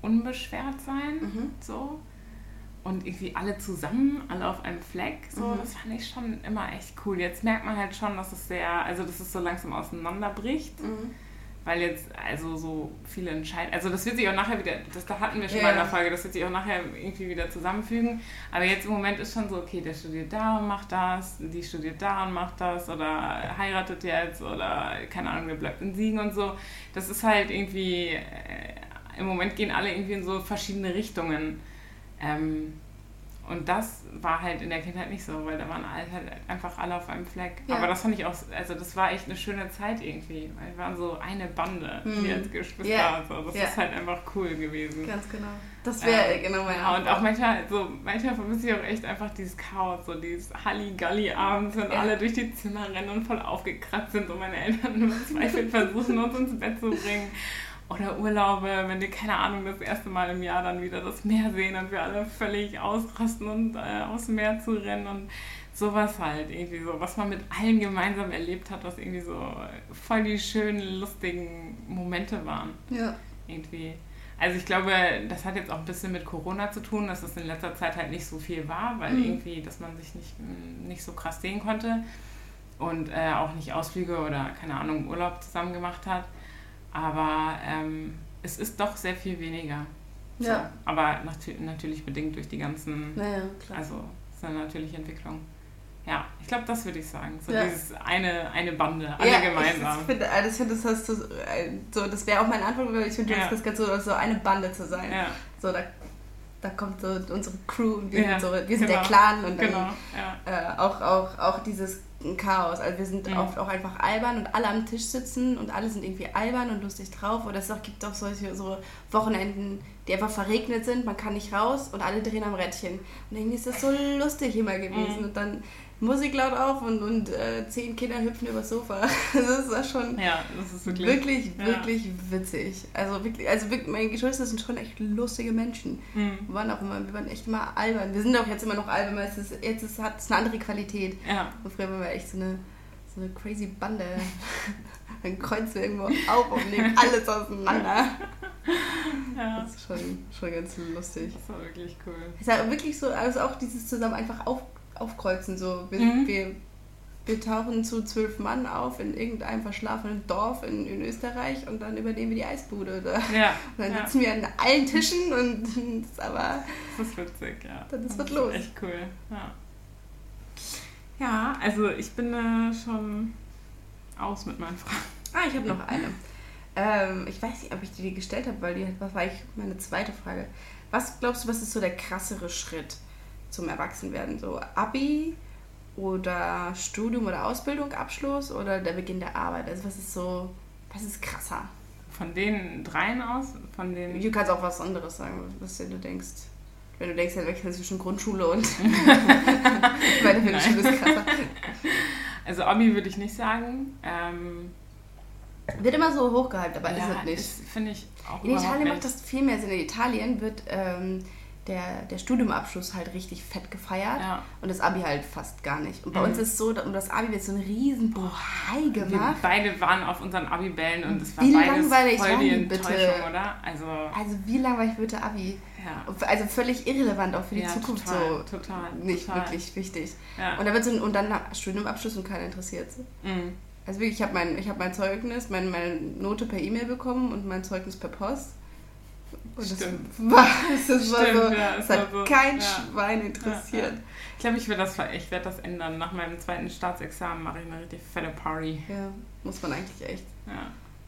unbeschwert sein. Mhm. So. Und irgendwie alle zusammen, alle auf einem Fleck. So, mhm. das fand ich schon immer echt cool. Jetzt merkt man halt schon, dass es sehr, also dass es so langsam auseinanderbricht. Mhm weil jetzt also so viele entscheiden. Also das wird sich auch nachher wieder, das da hatten wir schon yeah. mal in der Folge, das wird sich auch nachher irgendwie wieder zusammenfügen. Aber jetzt im Moment ist schon so, okay, der studiert da und macht das, die studiert da und macht das oder heiratet jetzt oder keine Ahnung, der bleibt in Siegen und so. Das ist halt irgendwie, äh, im Moment gehen alle irgendwie in so verschiedene Richtungen. Ähm, und das war halt in der Kindheit nicht so, weil da waren halt einfach alle auf einem Fleck. Ja. Aber das fand ich auch, also das war echt eine schöne Zeit irgendwie, weil wir waren so eine Bande, die als Geschwister. Ja. So. Das ja. ist halt einfach cool gewesen.
Ganz genau. Das wäre ähm, genau mein
Ja, und auch manchmal, so, manchmal vermisse ich auch echt einfach dieses Chaos, so dieses Halligalli abends, wenn ja. alle durch die Zimmer rennen und voll aufgekratzt sind und meine Eltern [LAUGHS] nur verzweifelt versuchen, uns ins Bett zu bringen. Oder Urlaube, wenn wir, keine Ahnung, das erste Mal im Jahr dann wieder das Meer sehen und wir alle völlig ausrasten und äh, aufs Meer zu rennen und sowas halt irgendwie so, was man mit allen gemeinsam erlebt hat, was irgendwie so voll die schönen, lustigen Momente waren. Ja. Irgendwie. Also ich glaube, das hat jetzt auch ein bisschen mit Corona zu tun, dass es in letzter Zeit halt nicht so viel war, weil mhm. irgendwie, dass man sich nicht, nicht so krass sehen konnte und äh, auch nicht Ausflüge oder keine Ahnung, Urlaub zusammen gemacht hat. Aber ähm, es ist doch sehr viel weniger. So. Ja. Aber nat natürlich bedingt durch die ganzen.
Naja, klar.
Also, es ist eine natürliche Entwicklung. Ja, ich glaube, das würde ich sagen. So ja. dieses eine, eine Bande, alle ja, gemeinsam.
Ich finde, das, find, das, hast du, so, das wäre auch meine Antwort, weil ich finde, ja. das ganz so, so eine Bande zu sein. Ja. So, da, da kommt so unsere Crew und wir ja, sind, so, wir sind genau. der Clan und dann genau, ja. äh, auch, auch, auch dieses Chaos. Also wir sind mhm. oft auch einfach albern und alle am Tisch sitzen und alle sind irgendwie albern und lustig drauf. Oder es gibt auch solche so Wochenenden, die einfach verregnet sind, man kann nicht raus und alle drehen am Rädchen. Und irgendwie ist das so lustig immer gewesen. Mhm. Und dann Musik laut auf und, und äh, zehn Kinder hüpfen übers Sofa. [LAUGHS] Das war schon
ja, das ist wirklich,
wirklich, ja. wirklich witzig. Also wirklich, also wirklich, meine Geschwister sind schon echt lustige Menschen. Mhm. Wir waren auch immer, wir waren echt immer albern. Wir sind auch jetzt immer noch albern, weil es ist, jetzt ist, hat es eine andere Qualität. Ja. Und früher waren wir echt so eine, so eine crazy Bande. [LAUGHS] Dann kreuzen wir irgendwo auf und nehmen [LAUGHS] alles auseinander. Ja. Das ist schon, schon ganz lustig.
Das war wirklich cool.
Es ist wirklich so, also auch dieses zusammen einfach auf aufkreuzen. So. Wir, mhm. wir, wir tauchen zu zwölf Mann auf in irgendeinem verschlafenen Dorf in, in Österreich und dann übernehmen wir die Eisbude. Da. Ja. Und dann sitzen wir an allen Tischen und [LAUGHS] das ist aber.
Das ist witzig, ja.
Dann
ist
was los.
Echt cool, ja. Ja, also ich bin äh, schon aus mit meinen Fragen.
Ah, ich habe noch eine. Ähm, ich weiß nicht, ob ich die gestellt habe, weil die was war ich meine zweite Frage. Was glaubst du, was ist so der krassere Schritt zum Erwachsenwerden? So Abi oder Studium oder Ausbildung, Abschluss oder der Beginn der Arbeit? Also was ist so, was ist krasser?
Von den dreien aus? Von den
Du kannst auch was anderes sagen, was du denkst. Wenn du denkst, ja, wechseln zwischen Grundschule und [LAUGHS] weiterführende Schule ist krasser.
Also Abi würde ich nicht sagen. Ähm,
Wird immer so hochgehypt, aber
ja,
ist es nicht.
Finde ich auch
In Italien macht das viel mehr Sinn. In Italien wird ähm, der, der Studiumabschluss halt richtig fett gefeiert
Ja.
und das Abi halt fast gar nicht. Und bei
Mhm.
uns ist es so, um das Abi wird so ein riesen Bohai
Wir
gemacht.
beide waren auf unseren Abi-Bällen und es war
Wie
beides
langweilig
voll die
die bitte?
Enttäuschung, oder? Also,
Also wie langweilig wird der Abi?
ja.
Also völlig irrelevant auch für die
ja,
Zukunft
total,
so.
Total.
Nicht
total.
wirklich wichtig. Und da wird so ein, und dann Studiumabschluss und keiner interessiert.
Mhm.
Also wirklich, ich habe mein, ich hab mein Zeugnis, mein, meine Note per E-Mail bekommen und mein Zeugnis per Post. Und
Stimmt.
das war, das war
Stimmt,
so,
ja, es
hat
war so,
kein
ja.
Schwein interessiert.
Ich glaube, ich werde das, ich werd das ändern. Nach meinem zweiten Staatsexamen mache ich eine richtig fette Party.
Ja. muss man eigentlich echt.
Ja,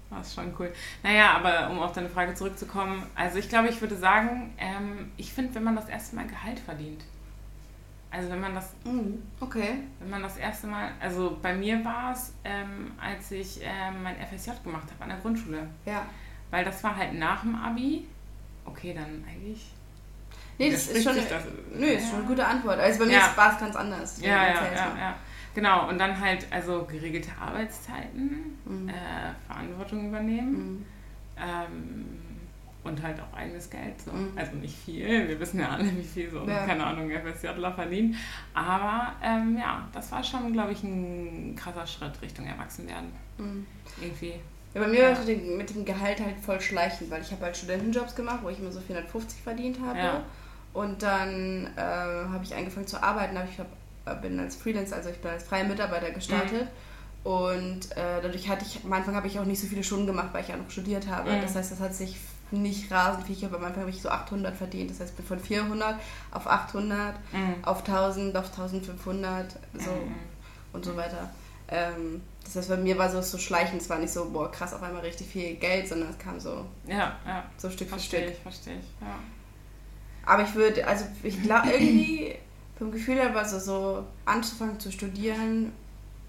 das ist schon cool. Naja, aber um auf deine Frage zurückzukommen, also ich glaube, ich würde sagen, ähm, ich finde, wenn man das erste Mal Gehalt verdient, also wenn man das,
Mhm. Okay.
wenn man das erste Mal, also bei mir war es, ähm, als ich ähm, mein FSJ gemacht habe an der Grundschule,
Ja.
weil das war halt nach dem Abi. Okay, dann eigentlich.
Nee, das ist schon,
das.
nö, ist schon eine gute Antwort. Also bei mir
Ja.
war es ganz anders.
Ja, ja, ja, ja. Genau, und dann halt also geregelte Arbeitszeiten,
Mhm.
äh, Verantwortung übernehmen.
Mhm.
Ähm, und halt auch eigenes Geld. So.
Mhm.
Also nicht viel, wir wissen ja alle, wie viel so,
Ja.
keine Ahnung, FSJler verdienen. Aber ähm, ja, das war schon, glaube ich, ein krasser Schritt Richtung Erwachsenwerden.
Mhm.
Irgendwie.
Ja, bei mir
Ja.
war es mit dem- Gehalt halt voll schleichend, weil ich habe halt Studentenjobs gemacht, wo ich immer so 450 verdient habe.
Ja.
Und dann äh, habe ich angefangen zu arbeiten, hab ich hab, bin als Freelancer, also ich bin als freier Mitarbeiter gestartet. Und äh, dadurch hatte ich, am Anfang habe ich auch nicht so viele Stunden gemacht, weil ich ja noch studiert habe.
Mhm.
Das heißt, das hat sich nicht rasend viel. Ich habe am Anfang habe ich so 800 verdient. Das heißt, ich bin von 400 auf 800,
Mhm.
auf 1000, auf 1500, so
Mhm.
und so weiter. Ähm, das heißt, bei mir war so, so schleichend, es war nicht so, boah, krass, auf einmal richtig viel Geld, sondern es kam so,
Ja, ja.
so Stück für
Verstehe
Stück.
ich, verstehe ich. Ja.
Aber ich würde, also ich glaube irgendwie, vom Gefühl her war so, so anzufangen zu studieren,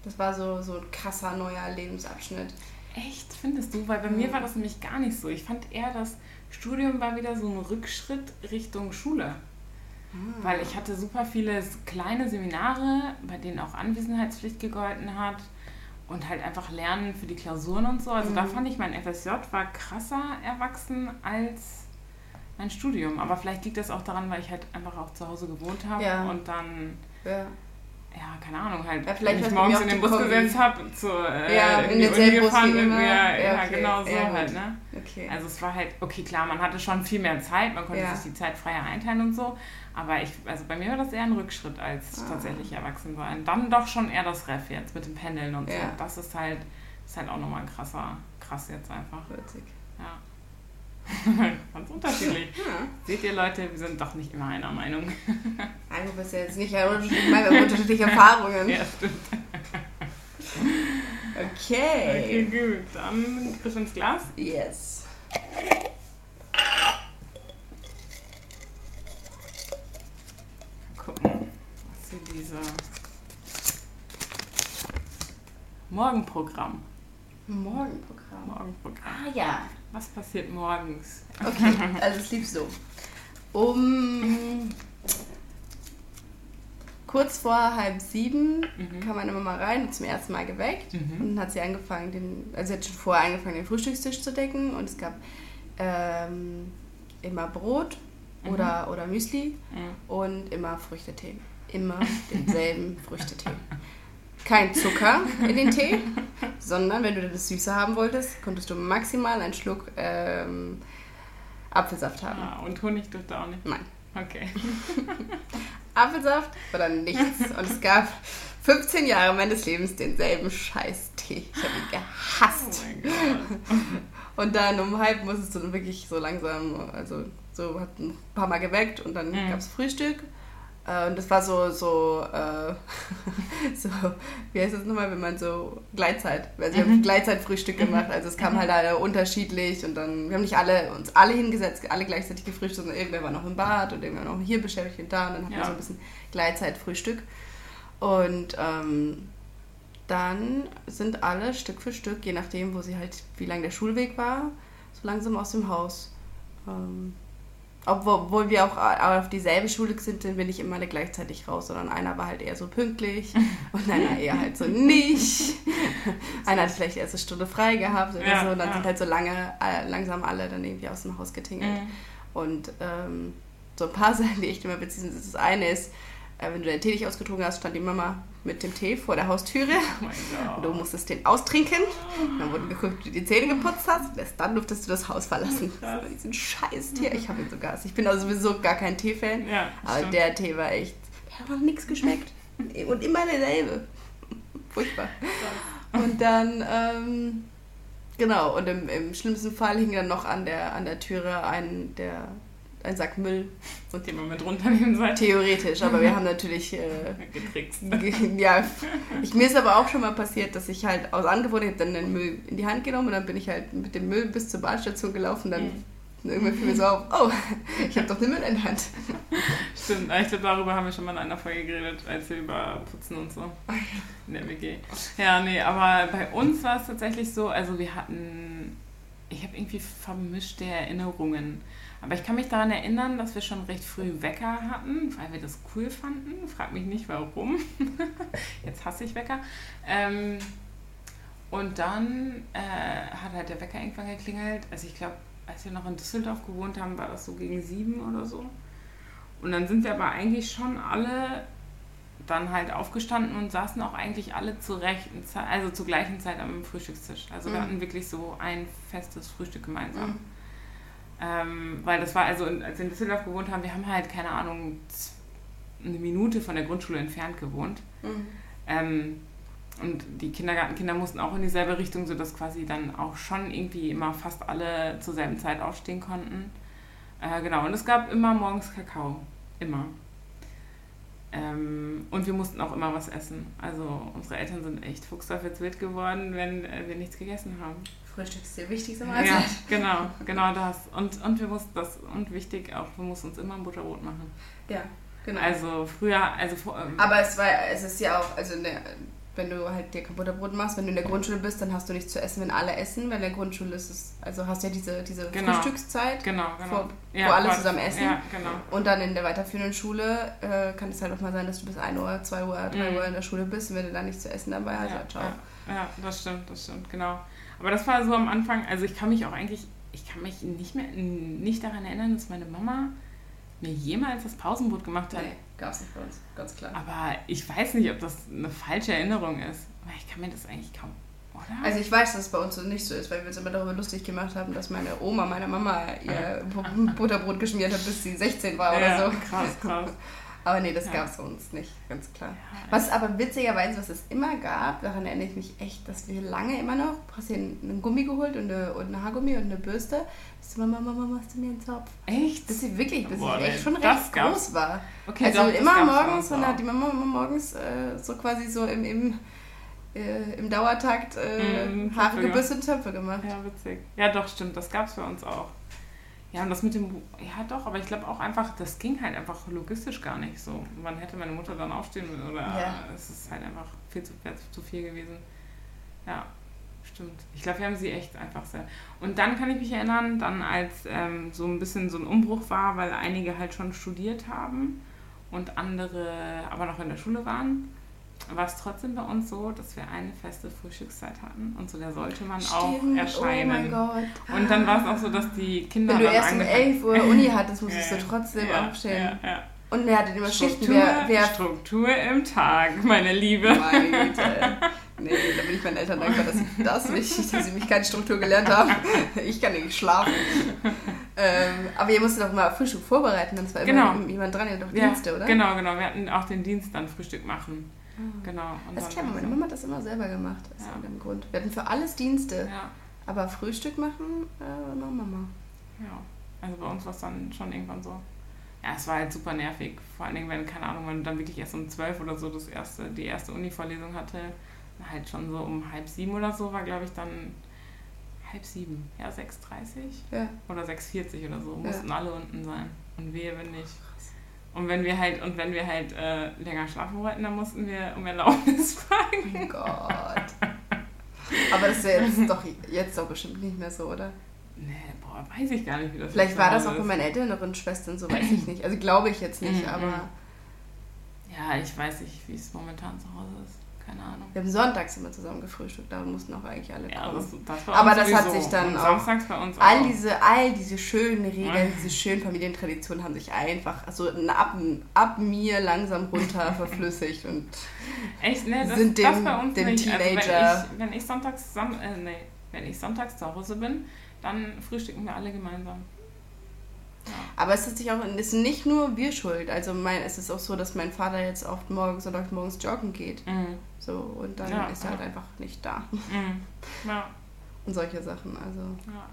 das war so, so ein krasser neuer Lebensabschnitt.
Echt, findest du? Weil bei mir
Mhm.
war das nämlich gar nicht so. Ich fand eher, das Studium war wieder so ein Rückschritt Richtung Schule. Weil ich hatte super viele kleine Seminare, bei denen auch Anwesenheitspflicht gegolten hat und halt einfach Lernen für die Klausuren und so. Also da
Mhm.
fand ich mein FSJ war krasser erwachsen als mein Studium. Aber vielleicht liegt das auch daran, weil ich halt einfach auch zu Hause gewohnt habe
Ja.
und dann,
Ja.
ja, keine Ahnung, halt
Ja, es bei
morgens in den Bus
Kombi.
gesetzt habe, zur äh,
Ja,
in die Uni gefahren bin. Ja,
Ja, okay.
genau so
Ja,
halt, ne?
Okay.
Also es war halt, okay, klar, man hatte schon viel mehr Zeit, man konnte sich die Zeit freier einteilen und so. Aber ich, also bei mir war das eher ein Rückschritt als
Ah.
tatsächlich erwachsen sein. Dann doch schon eher das Ref jetzt mit dem Pendeln und so.
Ja.
Das ist halt, ist halt auch nochmal ein krasser, krass jetzt einfach.
Witzig.
Ja. [LAUGHS] Ganz unterschiedlich.
Ja.
Seht ihr Leute, wir sind doch nicht immer einer Meinung. [LAUGHS]
Also du bist ja jetzt nicht haben unterschiedliche Erfahrungen.
ja, stimmt. [LAUGHS] Okay,
Okay.
gut. Dann Griff ins Glas.
Yes.
Gucken, was hier diese Morgenprogramm.
Morgenprogramm.
Morgenprogramm.
Ah ja.
Was passiert morgens?
Okay, [LAUGHS] also es lief so. Um kurz vor halb sieben
Mhm.
kam meine Mama rein und zum ersten Mal geweckt.
Mhm.
Und dann hat sie angefangen, den, also sie hat schon vorher angefangen, den Frühstückstisch zu decken. Und es gab ähm, immer Brot
Mhm.
oder, oder Müsli
Mhm.
und immer Früchtetee. Immer denselben Früchtetee. Kein Zucker in den Tee, sondern wenn du das Süße haben wolltest, konntest du maximal einen Schluck ähm, Apfelsaft haben.
Ah, und Honig durfte auch nicht.
Nein.
Okay. [LAUGHS]
Apfelsaft oder nichts. Und es gab 15 Jahre meines Lebens denselben Scheiß-Tee. Ich habe ihn gehasst.
Oh mein Gott.
Und dann um halb musstest du dann wirklich so langsam, also so hat ein paar Mal geweckt und dann
Mhm.
gab es Frühstück. Äh, und das war so, so, äh, [LAUGHS] so, wie heißt das nochmal, wenn man so Gleitzeit, also wir haben mhm. Gleitzeitfrühstück mhm. gemacht, also es kam mhm. halt alle unterschiedlich und dann, wir haben nicht alle, uns alle hingesetzt, alle gleichzeitig gefrühstückt, sondern irgendwer war noch im Bad und irgendwer noch hier beschäftigt und da und dann hatten ja. wir so ein bisschen Gleitzeitfrühstück. Und ähm, dann sind alle Stück für Stück, je nachdem, wo sie halt, wie lang der Schulweg war, so langsam aus dem Haus. Ähm, obwohl wir auch auf dieselbe Schule sind, sind wir nicht immer alle gleichzeitig raus, sondern einer war halt eher so pünktlich [LAUGHS] und einer eher halt so nicht. [LAUGHS] einer hat vielleicht erst eine Stunde frei gehabt oder ja, so und dann ja. sind halt so lange, äh, langsam alle dann irgendwie aus dem Haus getingelt. Mhm. Und ähm, so ein paar [LAUGHS] Sachen, die ich immer beziehen, das eine ist, äh, wenn du deinen Tee nicht ausgetrunken hast, stand die Mama mit dem Tee vor der Haustüre. Oh du musstest den austrinken. Dann wurde geguckt, ob du die Zähne geputzt hast. Erst dann durftest du das Haus verlassen. So, diesen scheiß Tee. Ich habe ihn sogar. Ich bin also sowieso gar kein Tee-Fan. Ja, aber stimmt. der Tee war echt. Der hat noch nichts geschmeckt. Und immer derselbe. Furchtbar. Und dann, ähm, genau, und im, im schlimmsten Fall hing dann noch an der, an der Türe ein, der ein Sack Müll. [LAUGHS]
Und den man mit runternehmen soll.
Theoretisch, aber wir haben natürlich. Äh, Getrickst. [LAUGHS] ja, ich, mir ist aber auch schon mal passiert, dass ich halt aus Angewohnheit dann den Müll in die Hand genommen und dann bin ich halt mit dem Müll bis zur Bahnstation gelaufen. Dann mhm. irgendwann fiel mir so auf, oh, [LAUGHS] ich habe doch den Müll in der Hand.
Stimmt, ich glaube, darüber haben wir schon mal in einer Folge geredet, als wir über Putzen und so in der WG. Ja, nee, aber bei uns war es tatsächlich so, also wir hatten, ich habe irgendwie vermischte Erinnerungen. Aber ich kann mich daran erinnern, dass wir schon recht früh Wecker hatten, weil wir das cool fanden. Frag mich nicht warum. [LAUGHS] Jetzt hasse ich Wecker. Ähm, und dann äh, hat halt der Wecker irgendwann geklingelt. Also ich glaube, als wir noch in Düsseldorf gewohnt haben, war das so gegen sieben oder so. Und dann sind wir aber eigentlich schon alle dann halt aufgestanden und saßen auch eigentlich alle zur rechten Zeit, also zur gleichen Zeit am Frühstückstisch. Also mhm. wir hatten wirklich so ein festes Frühstück gemeinsam. Mhm. Ähm, weil das war, also als wir in Düsseldorf gewohnt haben, wir haben halt, keine Ahnung, eine Minute von der Grundschule entfernt gewohnt. Mhm. Ähm, und die Kindergartenkinder mussten auch in dieselbe Richtung, sodass quasi dann auch schon irgendwie immer fast alle zur selben Zeit aufstehen konnten. Äh, genau, und es gab immer morgens Kakao. Immer. Ähm, und wir mussten auch immer was essen. Also unsere Eltern sind echt fuchsteufelswild geworden, wenn äh, wir nichts gegessen haben.
Frühstück ist die wichtigste Mahlzeit.
Ja, genau, genau das. Und, und wir mussten das, und wichtig auch, wir mussten uns immer ein Butterbrot machen.
Ja, genau.
Also früher, also
ähm, Aber es war, es ist ja auch, also der, wenn du halt dir kein Butterbrot machst, wenn du in der Grundschule bist, dann hast du nichts zu essen, wenn alle essen, weil in der Grundschule ist es, also hast du ja diese, diese genau. Frühstückszeit,
genau, genau.
Vor, ja, wo alle Gott. zusammen essen. Ja, genau. Und dann in der weiterführenden Schule äh, kann es halt auch mal sein, dass du bis 1 Uhr, 2 Uhr, 3 mhm. Uhr in der Schule bist und wenn du da nichts zu essen dabei hast, ja, ciao.
Ja, ja, das stimmt, das stimmt, genau. Aber das war so am Anfang, also ich kann mich auch eigentlich, ich kann mich nicht mehr nicht daran erinnern, dass meine Mama mir jemals das Pausenbrot gemacht hat. Nee,
gab es nicht bei uns, ganz klar.
Aber ich weiß nicht, ob das eine falsche Erinnerung ist. Aber ich kann mir das eigentlich kaum. Oder?
Also ich weiß, dass es bei uns so nicht so ist, weil wir uns immer darüber lustig gemacht haben, dass meine Oma meiner Mama ihr [LAUGHS] Butterbrot geschmiert hat, bis sie 16 war oder so.
Krass, krass. [LAUGHS]
Aber nee, das ja. gab es uns nicht, ganz klar. Ja, was aber witzigerweise, was es immer gab, daran erinnere ich mich echt, dass wir lange immer noch, du hast hier einen Gummi geholt und eine, und eine Haargummi und eine Bürste. Bist du, Mama, Mama, machst du mir einen Zopf?
Echt?
Bis sie wirklich, bis Boah, ich echt schon recht groß war. Okay, also doch, immer morgens, und hat die Mama immer morgens äh, so quasi so im, im äh, im Dauertakt äh, mm, Haare gebürstet und Töpfe gemacht.
Ja, witzig. Ja, doch, stimmt. Das gab es bei uns auch. Ja, und das mit dem, ja doch, aber ich glaube auch einfach, das ging halt einfach logistisch gar nicht so. Wann hätte meine Mutter dann aufstehen müssen oder ja. es ist halt einfach viel zu, zu viel gewesen. Ja, stimmt. Ich glaube, wir haben sie echt einfach sehr. Und dann kann ich mich erinnern, dann als ähm, so ein bisschen so ein Umbruch war, weil einige halt schon studiert haben und andere aber noch in der Schule waren war es trotzdem bei uns so, dass wir eine feste Frühstückszeit hatten und so der sollte man Stimmt. auch erscheinen. Oh mein Gott. Und dann war es auch so, dass die Kinder.
Wenn du erst um 11 Uhr Uni hattest, musstest [LAUGHS] ja, du trotzdem ja, aufstehen. Ja, ja. Und er hatte immer Schichten.
Wer, wer Struktur im Tag, meine Liebe.
Meine Güte. Nee, da bin ich meinen Eltern dankbar, dass ich das nicht, dass sie mich keine Struktur gelernt haben. Ich kann nicht schlafen. Ähm, aber ihr musstet doch mal Frühstück vorbereiten, dann war
genau.
immer jemand dran, ihr doch Dienste, oder?
Genau, genau. Wir hatten auch den Dienst dann Frühstück machen. Mhm. Genau.
Und das ist klar, meine Mama hat das immer selber gemacht, aus ja. dem Grund. Wir hatten für alles Dienste. Ja. Aber Frühstück machen, äh, immer Mama.
Ja, also bei uns war es dann schon irgendwann so. ja, es war halt super nervig. Vor allen Dingen, wenn, keine Ahnung, wenn dann wirklich erst um zwölf oder so das erste, die erste Uni-Vorlesung hatte, halt schon so um halb sieben oder so war, glaube ich, dann halb sieben, ja, 6.30
Ja.
oder 6.40 oder so,
Ja.
mussten alle unten sein. Und wehe, wenn nicht. Und wenn wir halt, und wenn wir halt äh, länger schlafen wollten, dann mussten wir um Erlaubnis [LAUGHS] fragen.
Oh Gott. Aber das ist ja jetzt doch, jetzt doch bestimmt nicht mehr so, oder?
Nee, boah, weiß ich gar nicht, wie das
Vielleicht war das auch bei meinen älteren Schwestern so, weiß ich nicht. Also glaube ich jetzt nicht,
Mhm,
aber
mhm. Ja, ich weiß nicht, wie es momentan zu Hause ist. Keine Ahnung.
wir haben sonntags immer zusammen gefrühstückt, da mussten auch eigentlich alle
Ja,
kommen.
das, das
Aber das hat
sowieso.
sich dann auch-
Samstags bei uns
all
auch.
diese, all diese schönen Regeln, diese schönen Familientraditionen haben sich einfach also ab, ab mir langsam runter [LAUGHS] verflüssigt und
Echt, ne, das,
sind dem-
bei uns
dem
nicht.
Teenager-
Also wenn ich, wenn ich sonntags äh, nee, wenn ich sonntags zu Hause bin, dann frühstücken wir alle gemeinsam.
Aber es ist sich auch, es ist nicht nur wir schuld. Also mein, es ist auch so, dass mein Vater jetzt oft morgens oder morgens joggen geht.
Mhm.
So, und dann
Ja,
ist er halt
ja.
einfach nicht da.
Mhm. Ja, [LAUGHS]
Und solche Sachen. Also.
ja.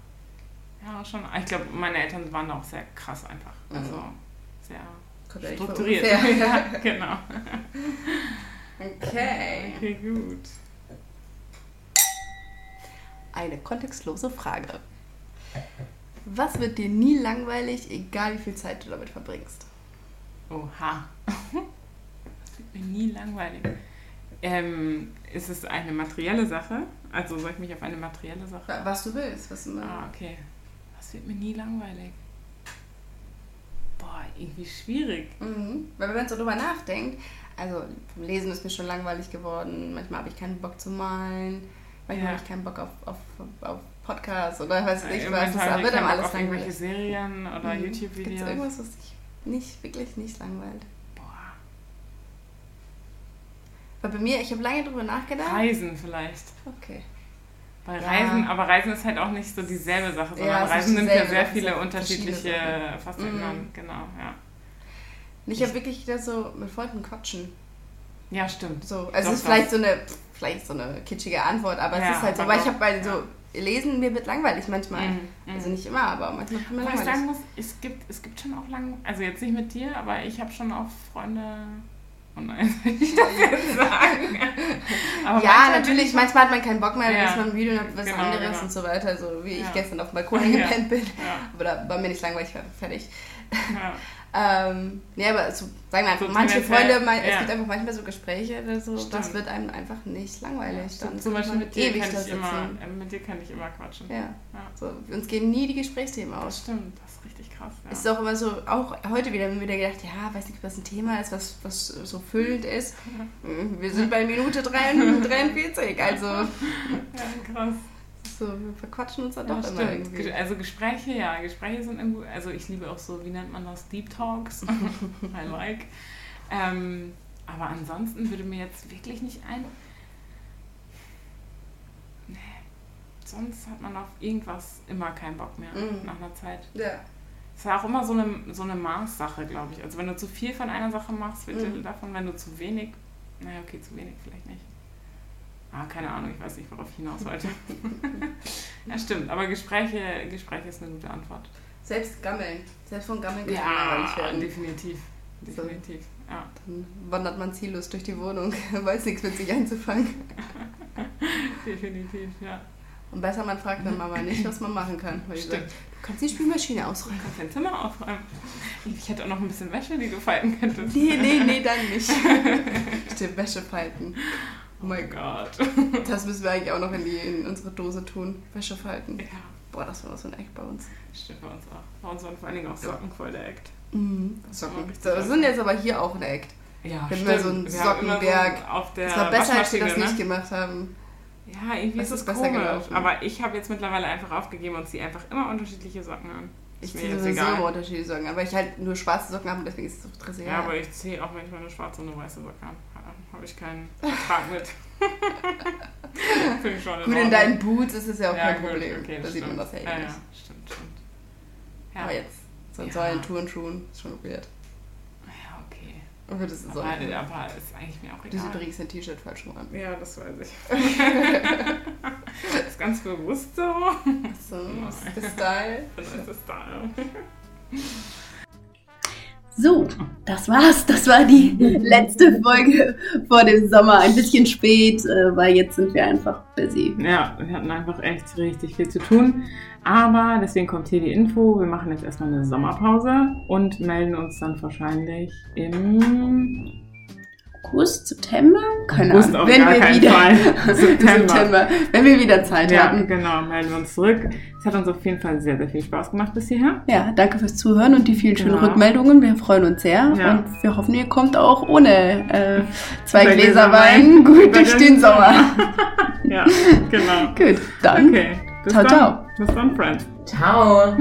Ja, schon. Ich glaube, meine Eltern waren da auch sehr krass einfach. Also
Mhm.
sehr strukturiert. [LAUGHS] ja, [LAUGHS] genau.
Okay.
Okay, gut.
Eine kontextlose Frage. Was wird dir nie langweilig, egal wie viel Zeit du damit verbringst?
Oha. [LAUGHS] Das wird mir nie langweilig. Ähm, ist es eine materielle Sache? Also soll ich mich auf eine materielle Sache
Was du willst, was immer.
Ah, okay. Das wird mir nie langweilig. Boah, irgendwie schwierig.
Mhm. Weil wenn man so drüber nachdenkt, also vom Lesen ist mir schon langweilig geworden, manchmal habe ich keinen Bock zu malen, manchmal
Ja.
habe ich keinen Bock auf, auf, auf Podcasts oder weiß ich
Äh,
was, da
hab ich
wird
Bock
alles
auf irgendwelche
langweilig.
Serien oder
Mhm. Gibt es
YouTube-Videos.
irgendwas, was dich nicht, wirklich nicht langweilt?
Boah.
Weil bei mir, ich habe lange drüber nachgedacht.
Reisen vielleicht.
Okay.
Bei
Ja.
Reisen, aber Reisen ist halt auch nicht so dieselbe Sache, sondern
Ja, es
Reisen
nicht
nimmt ja sehr
das
viele unterschiedliche Facetten
Mhm.
an. Genau, ja.
Und ich habe wirklich da so mit Freunden quatschen.
Ja, stimmt.
So, also
Doch,
es ist vielleicht so eine, vielleicht so eine kitschige Antwort, aber es
Ja,
ist halt so,
aber
weil ich habe bei so lesen mir wird langweilig manchmal.
Mhm, mhm.
Also nicht immer, aber manchmal wird mir
Wobei ich
langweilig.
sagen muss, es gibt, es gibt schon auch lang, also jetzt nicht mit dir, aber ich habe schon auch Freunde. Oh nein, soll ich [LAUGHS] das jetzt sagen? Aber
ja,
manchmal
natürlich,
ich
manchmal hat man keinen Bock mehr,
Ja.
ist man müde und hat was
Genau,
anderes
genau.
und so weiter, so wie ich
Ja.
gestern auf dem Balkon [LAUGHS]
Ja.
gepennt bin.
Ja,
Aber da war mir nicht langweilig, ich fertig.
ja. [LAUGHS]
Ähm, nee, aber so, sagen wir einfach,
So
manche Freunde, es
ja.
gibt einfach manchmal so Gespräche oder so, das
Stimmt.
wird einem einfach nicht langweilig.
So,
Dann
zum Beispiel
man
mit dir,
ewig
kann ich immer, äh, mit dir kann ich immer quatschen.
Ja,
Ja.
so, uns gehen nie die Gesprächsthemen
Das
aus.
stimmt, das ist richtig krass. Ja.
Es ist auch immer so, auch heute wieder, wieder gedacht, ja, weiß nicht, was ein Thema ist, was, was so füllend ist. [LAUGHS] Wir sind bei Minute 43, also
ja, krass.
So, wir verquatschen uns dann
Ja,
doch immer
stimmt.
irgendwie.
Ge- Also Gespräche, ja, Gespräche sind irgendwie, also ich liebe auch so, wie nennt man das, Deep Talks. [LAUGHS] I like. Ähm, aber ansonsten würde mir jetzt wirklich nicht ein. Nee. Sonst hat man auf irgendwas immer keinen Bock mehr
Mhm.
nach einer Zeit.
Ja.
Es ist ja auch immer so eine, so eine Maßsache, glaube ich. Also wenn du zu viel von einer Sache machst, wird
Mhm.
davon, wenn du zu wenig, naja, okay, zu wenig vielleicht nicht. Ah, keine Ahnung, ich weiß nicht, worauf ich hinaus wollte. [LAUGHS] ja, stimmt, aber Gespräche, Gespräche ist eine gute Antwort.
Selbst gammeln. Selbst von Gammeln kann
Ja,
langweilig werden.
definitiv. Definitiv, ja.
Dann wandert man ziellos durch die Wohnung, [LAUGHS] weiß nichts mit sich einzufangen. [LAUGHS]
Definitiv, ja.
Und besser man fragt dann Mama nicht, was man machen kann. Weil
Stimmt.
sagt, du kannst die Spülmaschine
Du
ausräumen.
kannst dein Zimmer aufräumen. Ich hätte auch noch ein bisschen Wäsche, die du falten könntest.
Nee, nee, nee, dann nicht. Stimmt, Wäsche falten.
Oh mein Gott. [LAUGHS]
Das müssen wir eigentlich auch noch in, die, in unsere Dose tun. Wäsche falten.
Ja,
Boah, das war so ein Eck bei uns.
stimmt bei uns auch. Bei uns waren vor allen Dingen auch Socken voll der Act.
Mhm.
Das
Socken. wir sind jetzt aber hier auch ein Eck.
Ja,
Wir immer so einen Sockenberg.
So auf der
Es war besser, als wir das
Waschmaschine,
nicht
ne?
gemacht haben.
Ja, irgendwie
Das
ist es
besser
komisch.
gelaufen.
Aber ich habe jetzt mittlerweile einfach aufgegeben und ziehe einfach immer unterschiedliche Socken an.
Ich
Ist
ziehe sowieso immer unterschiedliche Socken an, weil ich halt nur schwarze Socken habe und deswegen ist es so dressiger.
Ja, aber ich ziehe auch manchmal eine schwarze und eine weiße Socke an. Habe ich keinen Vertrag mit. Finde ich schon
Gut, in
Ordnung.
deinen Boots ist es ja auch
Ja,
kein
gut,
Problem.
okay,
da
das
sieht man das ja eh
ja,
nicht.
ja, stimmt, stimmt. Ja,
Aber jetzt, so in
Ja.
solchen Tourenschuhen ist schon weird.
ja okay.
Aber das ist so.
Aber, aber ist eigentlich mir auch
Du siehst
egal.
übrigens dein T-Shirt falsch rum an.
Ja, das weiß ich. [LAUGHS] ist ganz bewusst so.
So, ist der Style.
Das ist das Style.
So, das war's. Das war die letzte Folge vor dem Sommer. Ein bisschen spät, äh, weil jetzt sind wir einfach busy.
Ja, wir hatten einfach echt richtig viel zu tun. Aber deswegen kommt hier die Info. Wir machen jetzt erstmal eine Sommerpause und melden uns dann wahrscheinlich im
August, September?
Keine August Ahnung. Wenn wir
wieder [LAUGHS] September. September. Wenn wir wieder Zeit
ja,
haben.
Genau, melden wir uns zurück. Es hat uns auf jeden Fall sehr, sehr viel Spaß gemacht bis hierher.
Ja, danke fürs Zuhören und die vielen schönen ja. Rückmeldungen. Wir freuen uns sehr. Ja. Und wir hoffen, ihr kommt auch ohne äh, [LAUGHS] zwei Gläser, Gläser Wein gut durch den Sommer. [LAUGHS]
ja, genau.
Gut, dann. Okay.
Bis ciao, dann. ciao. Bis dann, Friends.
Ciao.